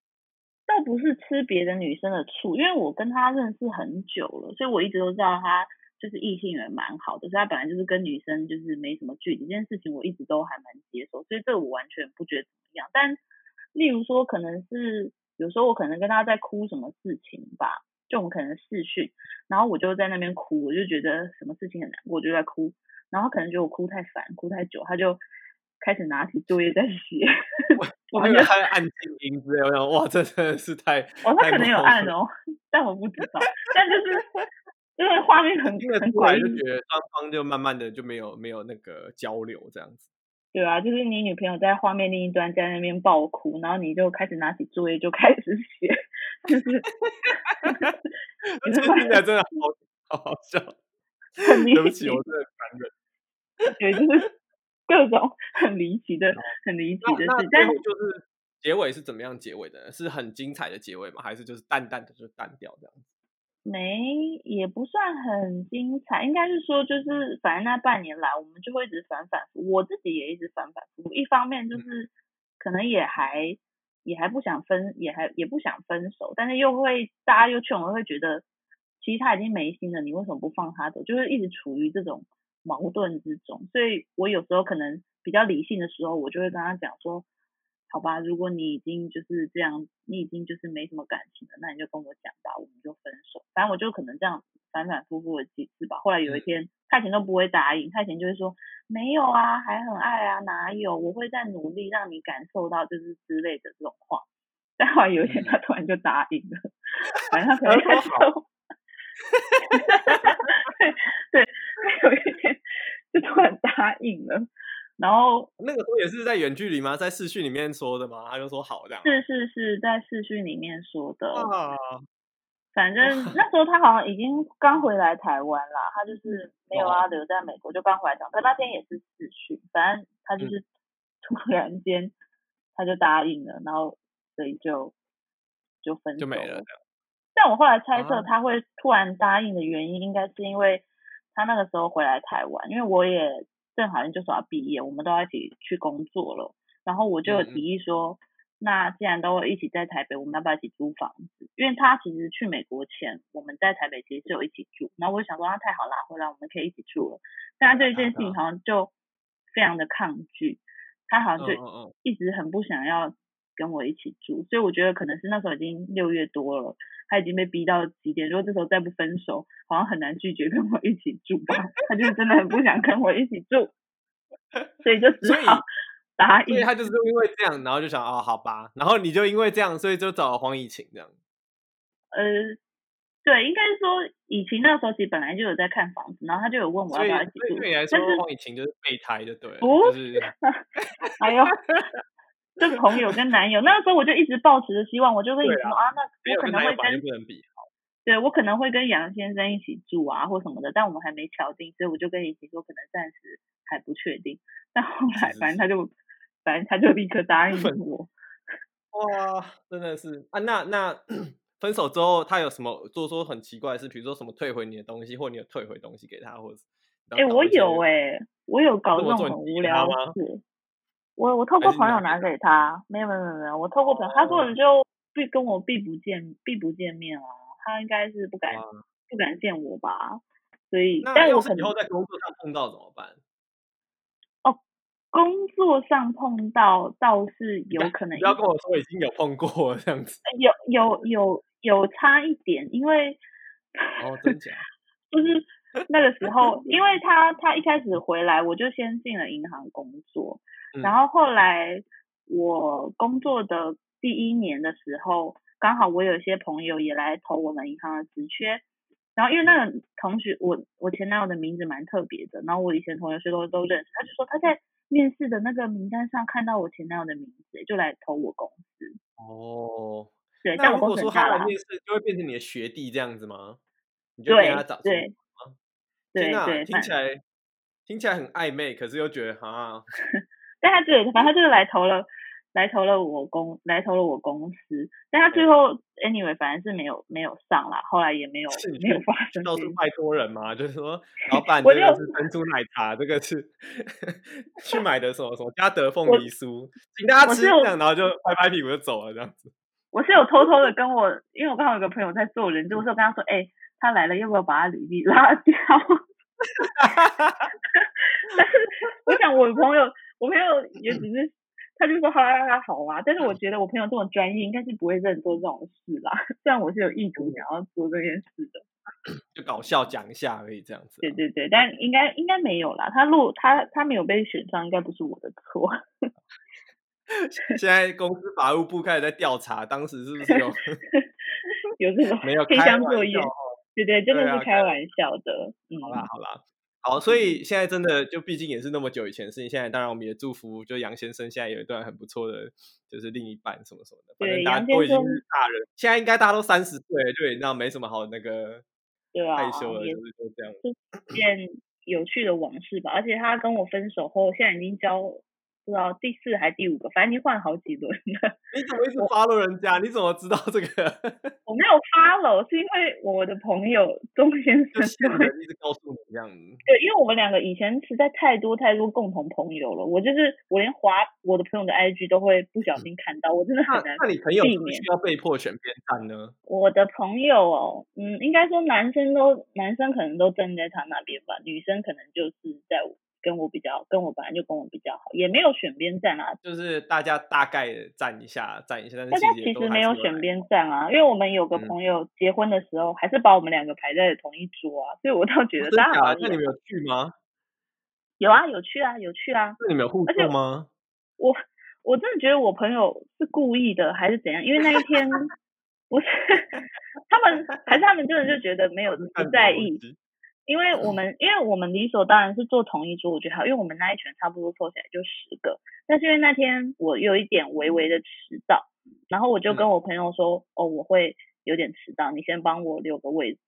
倒不是吃别的女生的醋，因为我跟他认识很久了，所以我一直都知道他。就是异性缘蛮好的，所以他本来就是跟女生就是没什么距离，这件事情我一直都还蛮接受，所以这我完全不觉得怎么样。但例如说，可能是有时候我可能跟他在哭什么事情吧，就我们可能视讯，然后我就在那边哭，我就觉得什么事情很难过，我就在哭，然后可能觉得我哭太烦，哭太久，他就开始拿起作业在写。我还以为他在按静音之类，我想哇，这真的是太……哦，他可能有按哦，但我不知道，但就是。因为画面很很怪，就觉得双方就慢慢的就没有没有那个交流这样子。对啊，就是你女朋友在画面另一端在那边爆哭，然后你就开始拿起作业就开始写，就是，听起来真的好好好笑。对不起，我真的残忍。对，就是各种很离奇的、很离奇的事。但就是结尾是怎么样结尾的？是很精彩的结尾吗？还是就是淡淡的就淡掉这样子？没，也不算很精彩，应该是说，就是反正那半年来，我们就会一直反反复，我自己也一直反反复。一方面就是可能也还也还不想分，也还也不想分手，但是又会大家又劝我，会觉得其实他已经没心了，你为什么不放他走？就是一直处于这种矛盾之中。所以我有时候可能比较理性的时候，我就会跟他讲说。好吧，如果你已经就是这样，你已经就是没什么感情了，那你就跟我讲吧，我们就分手。反正我就可能这样反反复复的几次吧。后来有一天，他以前都不会答应，他以前就会说没有啊，还很爱啊，哪有？我会再努力让你感受到就是之类的这种话。但后来有一天，他突然就答应了，反正他可能感受，对对，他有一天就突然答应了。然后那个时候也是在远距离吗？在视讯里面说的吗？他就说好这样。是是是在视讯里面说的。啊、反正 那时候他好像已经刚回来台湾啦，他就是没有要留在美国，就刚回来讲。可那天也是视讯，反正他就是突然间他就答应了，然后所以就就分手就没了。但我后来猜测他会突然答应的原因，应该是因为他那个时候回来台湾，因为我也。正好像就是要毕业，我们都要一起去工作了。然后我就有提议说，嗯、那既然都会一起在台北，我们要不要一起租房子？因为他其实去美国前，我们在台北其实就有一起住。然后我就想说，那太好啦，回来我们可以一起住了。但他对这件事情好像就非常的抗拒，他好像就一直很不想要跟我一起住。所以我觉得可能是那时候已经六月多了，他已经被逼到极点。如果这时候再不分手，好像很难拒绝跟我一起住吧。他就是真的很不想跟我一起住，所以就只好答应。所以他就是因为这样，然后就想哦，好吧。然后你就因为这样，所以就找了黄以晴这样。呃，对，应该是说以晴那时候其实本来就有在看房子，然后他就有问我要不要一起住。对你来说，黄以晴就是备胎就对了，不是？哎呦。这朋友跟男友，那个时候我就一直抱持着希望，我就会说啊，啊，那我可能会跟，跟对我可能会跟杨先生一起住啊，或什么的，但我们还没敲定，所以我就跟以晴说，可能暂时还不确定。但后来，反正他就，反正他就立刻答应我。哇，真的是啊，那那 分手之后，他有什么做说很奇怪的事？比如说什么退回你的东西，或你有退回东西给他，或者哎、欸，我有哎、欸，我有搞这种很无聊的事。我我透过朋友拿给他，没有没有没有，我透过朋友，他根本就必跟我避不见避不见面啊，他应该是不敢不敢见我吧，所以但我可能以后在工作上碰到怎么办？哦，工作上碰到倒是有可能，不要跟我说已经有碰过这样子，有有有有差一点，因为哦真假，就是那个时候，因为他他一开始回来，我就先进了银行工作。然后后来我工作的第一年的时候，刚好我有一些朋友也来投我们银行的职缺，然后因为那个同学，我我前男友的名字蛮特别的，然后我以前同学都都认识，他就说他在面试的那个名单上看到我前男友的名字，就来投我公司。哦，对，但我如果说他来面试，就会变成你的学弟这样子吗？你就给他找对对对，对，听起来听起来很暧昧，可是又觉得哈。但他对，反正他就是来投了，来投了我公，来投了我公司。但他最后，anyway，反正是没有没有上啦，后来也没有没有发生。到处拜托人嘛，就是说，老板，这个是珍珠奶茶，这个是去买的什么什么嘉德凤梨酥，请大家吃这样，然后就拍拍屁股就走了这样子。我是有偷偷的跟我，因为我刚好有个朋友在做人，就是我跟他说，哎、欸，他来了，要不要把他履历拉掉？但是 我想我朋友，我朋友也只是，他就说好啊好啊，但是我觉得我朋友这么专业，应该是不会认做这种事啦。虽然我是有意图想要做这件事的，就搞笑讲一下而已，这样子。对对对，但应该应该没有啦。他录他他没有被选上，应该不是我的错。现在公司法务部开始在调查，当时是不是有有这种没有黑箱作业？对对，真的是开玩笑的。嗯好啦好啦，好，所以现在真的就毕竟也是那么久以前的事情。现在当然我们也祝福，就杨先生现在有一段很不错的，就是另一半什么什么的。反正大家都已经是大人，现在应该大家都三十岁了，就也知道没什么好那个对啊害羞了，就是就这样。是件有趣的往事吧。而且他跟我分手后，现在已经交。不知道第四还是第五个，反正已经换好几轮了。你怎么一直 follow 人家？你怎么知道这个？我没有 follow，是因为我的朋友钟先生一直告诉你这样子。对，因为我们两个以前实在太多太多共同朋友了，我就是我连华我的朋友的 IG 都会不小心看到，我真的很难避免。那你朋友是需要被迫选边站呢？我的朋友哦，嗯，应该说男生都男生可能都站在他那边吧，女生可能就是在我。跟我比较，跟我本来就跟我比较好，也没有选边站啊，就是大家大概站一下，站一下。但是大家其实没有选边站啊，因为我们有个朋友结婚的时候，嗯、还是把我们两个排在同一桌啊，所以我倒觉得大家好。那你们有去吗？有啊，有去啊，有去啊。那你们有互动吗？我我真的觉得我朋友是故意的，还是怎样？因为那一天 不是 他们，还是他们真的就觉得没有 不在意。因为我们，因为我们理所当然是坐同一桌，我觉得好，因为我们那一群差不多凑起来就十个。但是因为那天我有一点微微的迟到，然后我就跟我朋友说，哦，我会有点迟到，你先帮我留个位置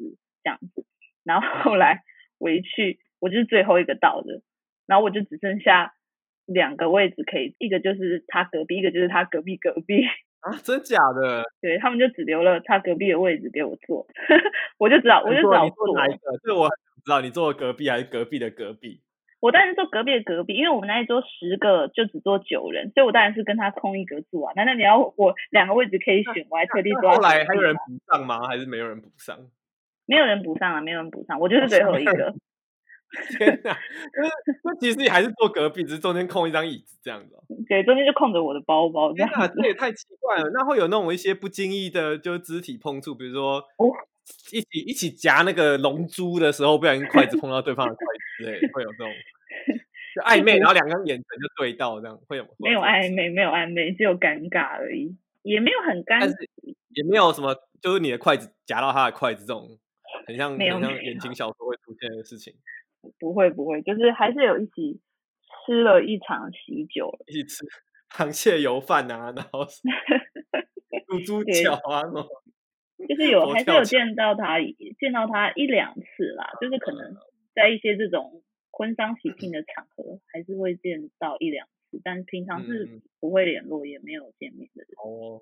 这样子。然后后来我一去，我就是最后一个到的，然后我就只剩下两个位置可以，一个就是他隔壁，一个就是他隔壁隔壁。啊，真假的？对，他们就只留了他隔壁的位置给我坐，我就知道，我就知道坐哪一个。这我知道，你坐隔壁还是隔壁的隔壁？我当然是坐隔壁的隔壁，因为我们那一桌十个就只坐九人，所以我当然是跟他空一格坐啊。难道你要我两个位置可以选，我还特地坐。后来还有人补上吗？还是没有人补上？没有人补上啊，没有人补上，我就是最后一个。天哪！那其实你还是坐隔壁，只是中间空一张椅子这样子。对，中间就空着我的包包。天哪，这也太奇怪了。那会有那种一些不经意的，就肢体碰触，比如说，哦，一起一起夹那个龙珠的时候，不小心筷子碰到对方的筷子之类，会有这种就 暧昧，然后两个人眼神就对到，这样会有？没有暧昧，没有暧昧，只有尴尬而已，也没有很尴尬，也没有什么，就是你的筷子夹到他的筷子这种，很像很像言情小说会出现的事情。不会不会，就是还是有一起吃了一场喜酒，一起吃 螃蟹油饭啊，然后猪猪脚啊，就是有还是有见到他见到他一两次啦，就是可能在一些这种婚丧喜庆的场合，还是会见到一两次，但平常是不会联络，也没有见面的人。哦。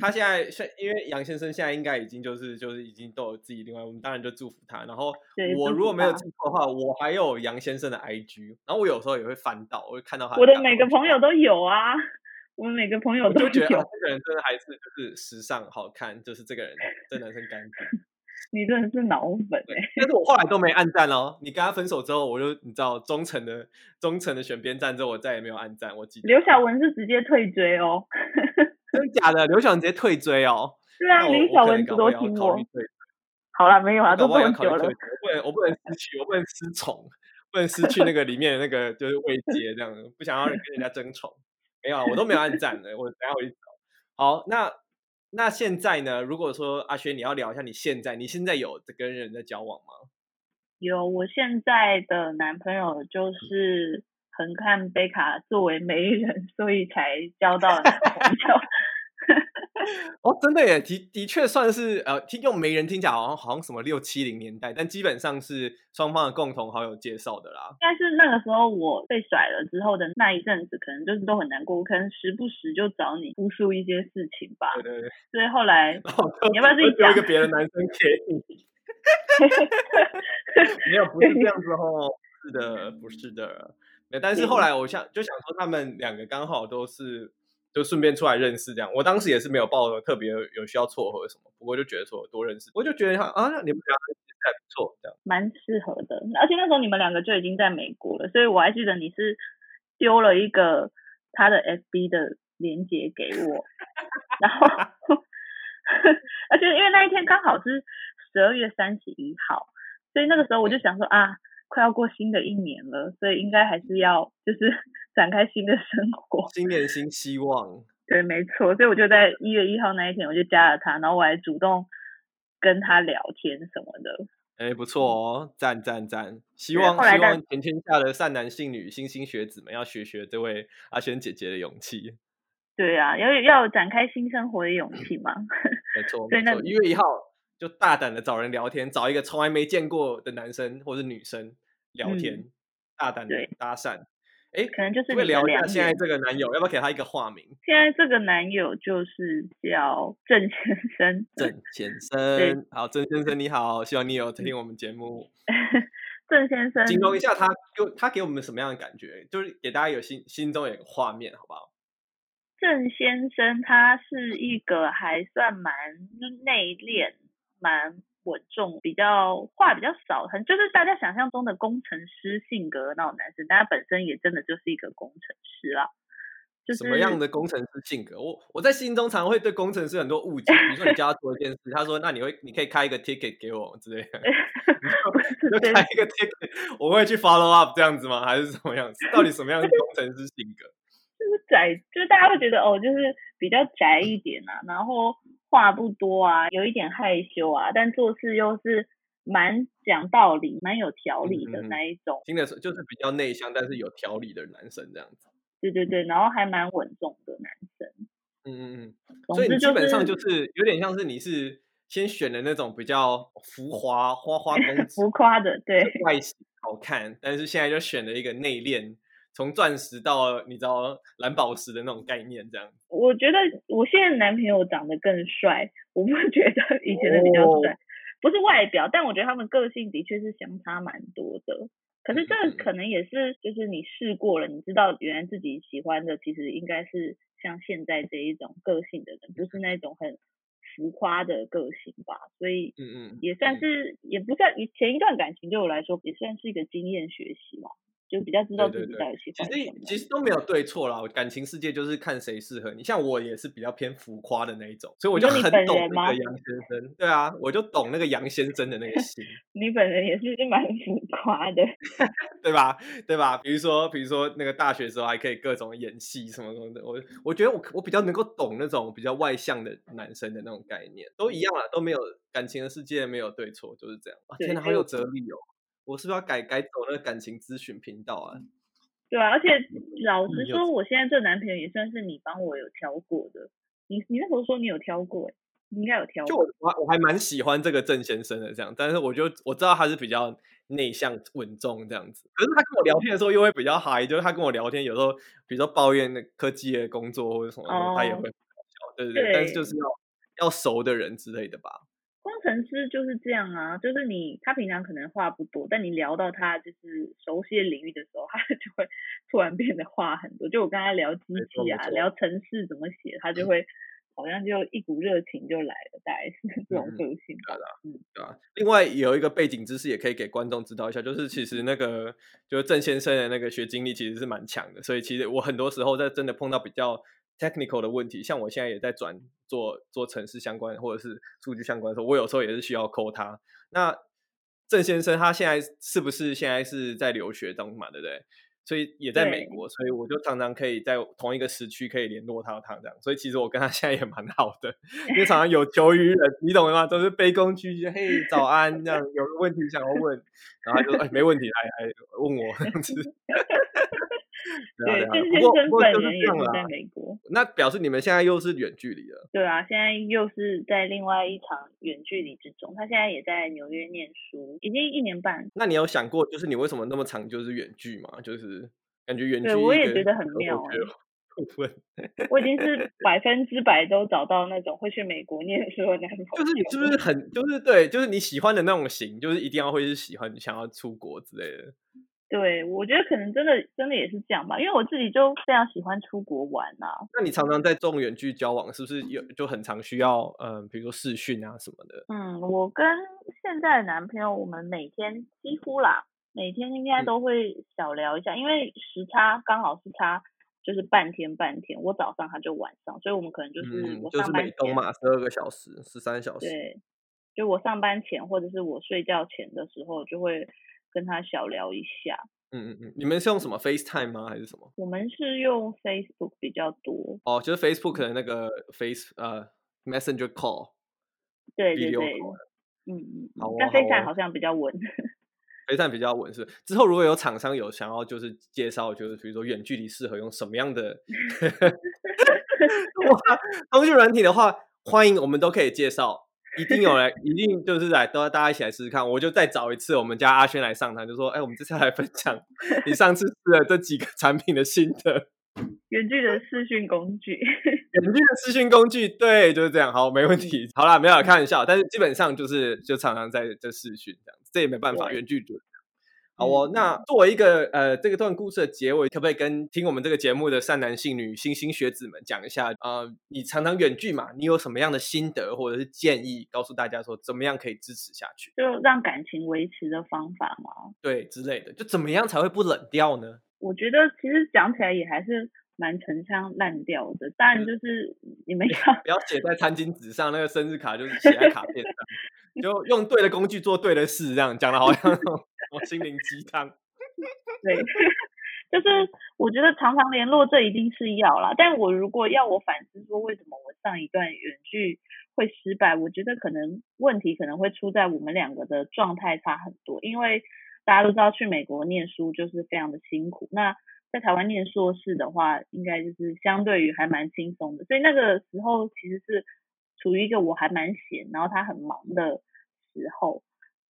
他现在现，因为杨先生现在应该已经就是就是已经都有自己另外，我们当然就祝福他。然后我如果没有记错的话，我还有杨先生的 IG，然后我有时候也会翻到，我会看到他。我的每个朋友都有啊，我们每个朋友都有。我就觉得这个人真的还是就是时尚好看，就是这个人这男生干净。你真的是脑粉哎、欸！但是我后来都没按赞哦。你跟他分手之后，我就你知道忠诚的忠诚的选边站之后，我再也没有按赞。我记得刘晓文是直接退追哦。真的假的？刘晓文直接退追哦？对啊，林小文多听我。好了，没有啊，都不能久了。我不能，我不能失去，我不能失宠，不能失去那个里面的那个就是位阶，这样不想要跟人家争宠。没有啊，我都没有按赞的，我等下回去找。好，那那现在呢？如果说阿轩，你要聊一下你现在，你现在有跟人在交往吗？有，我现在的男朋友就是横看贝卡作为媒人，所以才交到男朋友。哦，真的耶，的的确算是呃，听用媒人听起来好像好像什么六七零年代，但基本上是双方的共同好友介绍的啦。但是那个时候我被甩了之后的那一阵子，可能就是都很难过，可能时不时就找你哭诉一些事情吧。对对对。所以后来，后你要不要自己讲一个别的男生给你？没有，不是这样子哦。是的，不是的。但是后来我想就想说，他们两个刚好都是。就顺便出来认识这样。我当时也是没有抱特别有需要撮合什么，不过就觉得说多认识，我就觉得他啊，你们俩还不错，这样蛮适合的。而且那时候你们两个就已经在美国了，所以我还记得你是丢了一个他的 FB 的链接给我，然后 而且因为那一天刚好是十二月三十一号，所以那个时候我就想说啊。快要过新的一年了，所以应该还是要就是 展开新的生活。新年新希望。对，没错。所以我就在一月一号那一天，我就加了他，然后我还主动跟他聊天什么的。哎，不错哦，赞赞赞！希望希望全天下的善男信女、莘莘学子们要学学这位阿轩姐姐的勇气。对啊，要要展开新生活的勇气嘛。没错，没错。一月一号。就大胆的找人聊天，找一个从来没见过的男生或是女生聊天，嗯、大胆的搭讪。哎，可能就是会聊一下现在这个男友，要不要给他一个化名？现在这个男友就是叫 郑先生。郑先 生，好，郑先生你好，希望你有听我们节目。郑先生，形容一下他给他给我们什么样的感觉？就是给大家有心心中有个画面，好不好？郑先生他是一个还算蛮内敛。蛮稳重，比较话比较少，很就是大家想象中的工程师性格的那种男生，但他本身也真的就是一个工程师啦。就是什么样的工程师性格？我我在心中常常会对工程师很多误解。比如说你叫他做一件事，他说：“那你会，你可以开一个 ticket 给我之类的。”就开一个 ticket，我会去 follow up 这样子吗？还是什么样子？到底什么样的工程师性格？就是宅，就是大家会觉得哦，就是比较宅一点啊，然后。话不多啊，有一点害羞啊，但做事又是蛮讲道理、蛮有条理的那一种。听的是就是比较内向，但是有条理的男生这样子。对对对，然后还蛮稳重的男生。嗯嗯嗯。所以你基本上就是有点像是你是先选的那种比较浮华、花花公 子、浮夸的，对，外形好看，但是现在就选了一个内敛。从钻石到你知道蓝宝石的那种概念，这样。我觉得我现在男朋友长得更帅，我不觉得以前的比较帅，哦、不是外表，但我觉得他们个性的确是相差蛮多的。可是这可能也是，就是你试过了，你知道原来自己喜欢的其实应该是像现在这一种个性的人，不是那种很浮夸的个性吧。所以，嗯嗯，也算是，嗯、也不算，以前一段感情对我来说也算是一个经验学习嘛。就比较知道自己在喜欢什么。其实其实都没有对错啦，感情世界就是看谁适合你。像我也是比较偏浮夸的那一种，所以我就很懂那个杨先生。对啊，我就懂那个杨先生的那个 心。你本人也是蛮浮夸的，对吧？对吧？比如说，比如说那个大学时候还可以各种演戏什么什么的。我我觉得我我比较能够懂那种比较外向的男生的那种概念，都一样啊，都没有感情的世界没有对错，就是这样。啊，天哪，好有哲理哦。我是不是要改改走那个感情咨询频道啊？对啊，而且老实说，我现在这男朋友也算是你帮我有挑过的。你你那时候说你有挑过，你应该有挑过。就我我我还蛮喜欢这个郑先生的这样，但是我就我知道他是比较内向稳重这样子。可是他跟我聊天的时候又会比较嗨，就是他跟我聊天有时候，比如说抱怨那科技的工作或者什么，哦、他也会对对。对，但是就是要要熟的人之类的吧。工程师就是这样啊，就是你他平常可能话不多，但你聊到他就是熟悉的领域的时候，他就会突然变得话很多。就我跟他聊机器啊，聊城市怎么写，他就会好像就一股热情就来了，大概是这种个性吧。嗯，对啊。另外有一个背景知识也可以给观众知道一下，就是其实那个就是郑先生的那个学经历其实是蛮强的，所以其实我很多时候在真的碰到比较 technical 的问题，像我现在也在转做做城市相关或者是数据相关的时候，我有时候也是需要 call 他。那郑先生他现在是不是现在是在留学中嘛？对不对？所以也在美国，所以我就常常可以在同一个时区可以联络他，他这样。所以其实我跟他现在也蛮好的，因为常常有求于人，你懂吗？都是卑躬屈膝，嘿，早安这样，有个问题想要问，然后他就说哎，没问题，来来问我这样子。对，郑先生本人也是在美国，那表示你们现在又是远距离了。对啊，现在又是在另外一场远距离之中。他现在也在纽约念书，已经一年半。那你有想过，就是你为什么那么长就是远距吗？就是感觉远距，对我也觉得很妙。我已经是百分之百都找到那种会去美国念书的男朋友。就是你是不是很，就是对，就是你喜欢的那种型，就是一定要会是喜欢，你想要出国之类的。对，我觉得可能真的真的也是这样吧，因为我自己就非常喜欢出国玩啊。那你常常在这种远距交往，是不是有就很常需要嗯，比如说视讯啊什么的？嗯，我跟现在的男朋友，我们每天几乎啦，每天应该都会小聊一下，嗯、因为时差刚好是差就是半天半天，我早上他就晚上，所以我们可能就是我上班、嗯、就是每东嘛，十二个小时，十三小时。对，就我上班前或者是我睡觉前的时候就会。跟他小聊一下，嗯嗯嗯，你们是用什么 FaceTime 吗？还是什么？我们是用 Facebook 比较多。哦，就是 Facebook 的那个 Face 呃 Messenger Call。对对对，嗯嗯。好，但 FaceTime 好像比较稳。FaceTime 比较稳是。之后如果有厂商有想要就是介绍，就是比如说远距离适合用什么样的 通讯软体的话，欢迎我们都可以介绍。一定有来，一定就是来，都要大家一起来试试看。我就再找一次，我们家阿轩来上台，就说：“哎、欸，我们这次来分享 你上次试的这几个 产品的心得。”远距的视讯工具，远距的视讯工具，对，就是这样。好，没问题。好啦，没有开玩笑，但是基本上就是就常常在这视讯这样子，这也没办法，远距就。好哦，那作为一个呃这个段故事的结尾，可不可以跟听我们这个节目的善男信女、莘莘学子们讲一下？呃，你常常远距嘛，你有什么样的心得或者是建议，告诉大家说怎么样可以支持下去？就让感情维持的方法吗？对，之类的，就怎么样才会不冷掉呢？我觉得其实讲起来也还是蛮陈腔滥调的，但就是 你们要不要写在餐巾纸上，那个生日卡就是写在卡片上，就用对的工具做对的事，这样讲的好像我心灵鸡汤，对，就是我觉得常常联络这一定是要啦。但我如果要我反思说，为什么我上一段远距会失败，我觉得可能问题可能会出在我们两个的状态差很多。因为大家都知道去美国念书就是非常的辛苦，那在台湾念硕士的话，应该就是相对于还蛮轻松的。所以那个时候其实是处于一个我还蛮闲，然后他很忙的时候。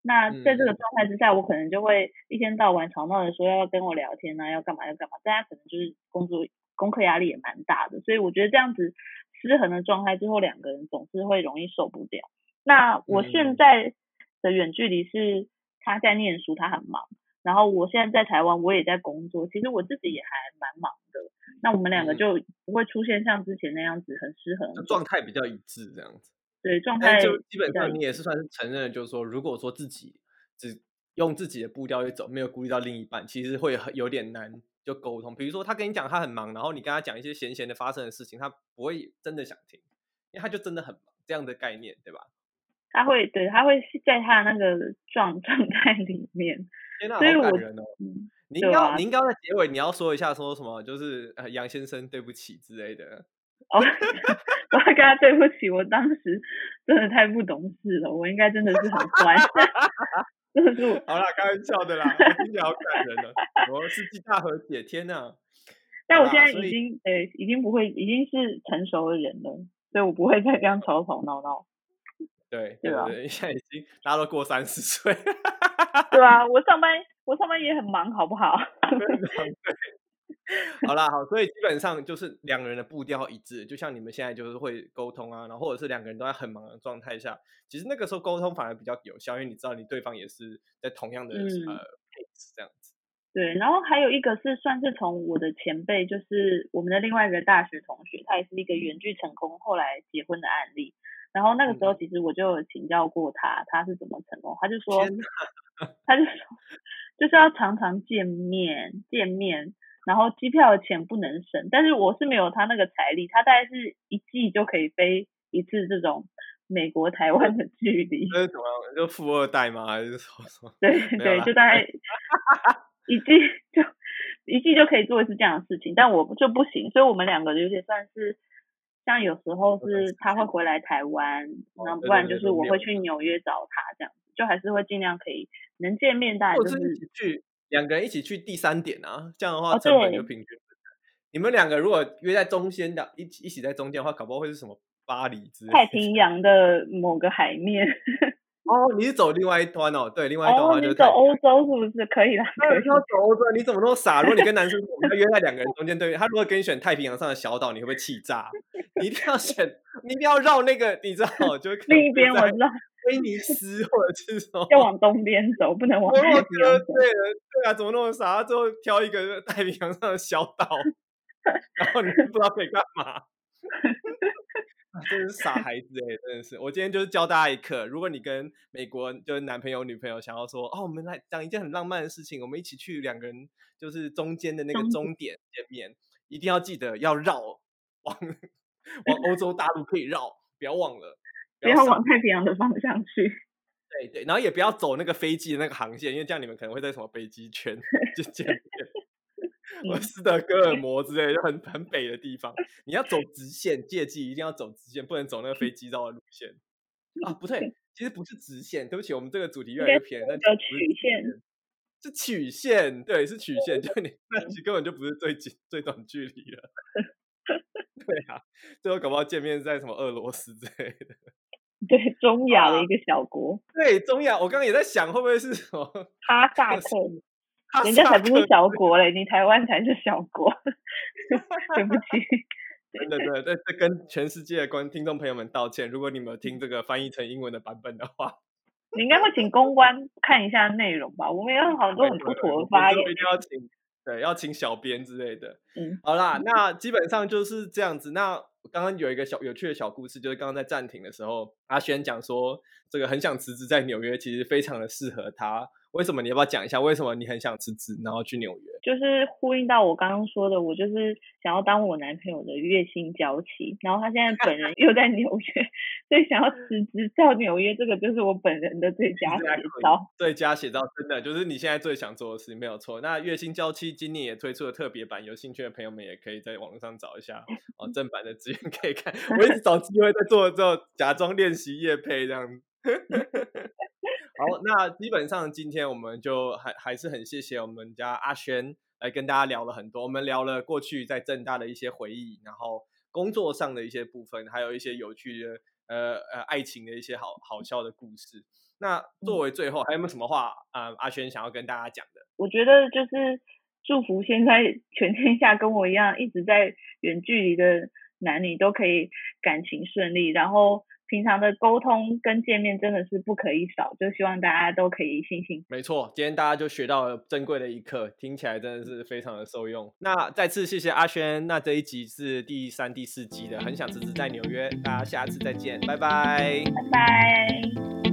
那在这个状态之下，我可能就会一天到晚吵闹的说要跟我聊天啊，要干嘛要干嘛，大家可能就是工作功课压力也蛮大的，所以我觉得这样子失衡的状态之后，两个人总是会容易受不了。那我现在的远距离是他在念书，他很忙，然后我现在在台湾，我也在工作，其实我自己也还蛮忙的。那我们两个就不会出现像之前那样子很失衡状态，比较一致这样子。对，状态就基本上你也是算是承认了，就是说，如果说自己只用自己的步调去走，没有顾虑到另一半，其实会有点难就沟通。比如说他跟你讲他很忙，然后你跟他讲一些闲闲的发生的事情，他不会真的想听，因为他就真的很忙，这样的概念，对吧？他会，对，他会在他的那个状 状态里面。天哪，好感人哦！你应该，啊、你应该在结尾你要说一下，说什么，就是呃，杨先生对不起之类的。哦，我要跟他对不起，我当时真的太不懂事了，我应该真的是很乖。真的是好啦，开玩笑的啦，听起来好感人了。我世纪大和解，天哪！但我现在已经，呃、欸，已经不会，已经是成熟的人了，所以我不会再这样吵吵闹闹。对对吧？现在已经大家都过三十岁。对啊，我上班，我上班也很忙，好不好？好啦，好，所以基本上就是两个人的步调一致，就像你们现在就是会沟通啊，然后或者是两个人都在很忙的状态下，其实那个时候沟通反而比较有效，因为你知道你对方也是在同样的、嗯、呃 pace 这样子。对，然后还有一个是算是从我的前辈，就是我们的另外一个大学同学，他也是一个远距成功后来结婚的案例。然后那个时候其实我就有请教过他，他是怎么成功，他就说，他就说 就是要常常见面，见面。然后机票的钱不能省，但是我是没有他那个财力，他大概是一季就可以飞一次这种美国台湾的距离。这是怎么样？就富二代吗？还是什么？对对，就大概 一季就一季就可以做一次这样的事情，但我就不行，所以我们两个有点算是像有时候是他会回来台湾，那不然就是我会去纽约找他这样子，就还是会尽量可以能见面，大概就是去。两个人一起去第三点啊，这样的话成本就平均。哦、你们两个如果约在中间的，一起一起在中间的话，搞不好会是什么巴黎之类太平洋的某个海面。哦，你是走另外一端哦，对，另外一端的话就、哦、你走欧洲是不是可以了？那你要走欧洲，你怎么那么傻？如果你跟男生 要约在两个人中间对面，他如果跟你选太平洋上的小岛，你会不会气炸？你一定要选你一定要绕那个，你知道，就另一边我知道，威尼斯或者是什么，要往东边走，不能往西边走。对对啊，怎么那么傻？最后挑一个太平洋上的小岛，然后你不知道可以干嘛。真是傻孩子哎、欸，真的是！我今天就是教大家一课，如果你跟美国就是男朋友、女朋友想要说哦，我们来讲一件很浪漫的事情，我们一起去两个人就是中间的那个终点见面，一定要记得要绕往往欧洲大陆可以绕，不要忘了，不要往太平洋的方向去。对对，然后也不要走那个飞机的那个航线，因为这样你们可能会在什么北极圈 就见面。我斯德哥尔摩之类就很很北的地方，你要走直线，切记一定要走直线，不能走那个飞机绕的路线啊！不对，其实不是直线，对不起，我们这个主题越来越偏，那叫曲线，是曲线，对，是曲线，就你 那其实根本就不是最近最短距离了。对啊，最后搞不好见面在什么俄罗斯之类的，对，中亚的一个小国，啊、对，中亚，我刚刚也在想会不会是什么哈萨克。人家才不是小国嘞，你台湾才是小国，对不 起。对对对对，跟全世界的观听众朋友们道歉。如果你们有听这个翻译成英文的版本的话，你应该会请公关看一下内容吧？我们有好多很不妥的发言，一定要请，对，要请小编之类的。嗯，好啦，那基本上就是这样子。那刚刚有一个小有趣的小故事，就是刚刚在暂停的时候，阿轩讲说，这个很想辞职在纽约，其实非常的适合他。为什么？你要不要讲一下为什么你很想辞职，然后去纽约？就是呼应到我刚刚说的，我就是想要当我男朋友的月薪娇妻，然后他现在本人又在纽约，所以想要辞职到纽约，这个就是我本人的最佳写照。最佳写照，真的就是你现在最想做的事，没有错。那月薪娇妻今年也推出了特别版，有兴趣的朋友们也可以在网络上找一下哦，正版的资源可以看。我一直找机会在做之后，假装练习夜配这样。好，那基本上今天我们就还还是很谢谢我们家阿轩来跟大家聊了很多，我们聊了过去在正大的一些回忆，然后工作上的一些部分，还有一些有趣的呃呃爱情的一些好好笑的故事。那作为最后，还有没有什么话啊、呃？阿轩想要跟大家讲的？我觉得就是祝福现在全天下跟我一样一直在远距离的男女都可以感情顺利，然后。平常的沟通跟见面真的是不可以少，就希望大家都可以信心。没错，今天大家就学到了珍贵的一课，听起来真的是非常的受用。那再次谢谢阿轩，那这一集是第三、第四集的，很想辞职在纽约，大家下次再见，拜拜，拜拜。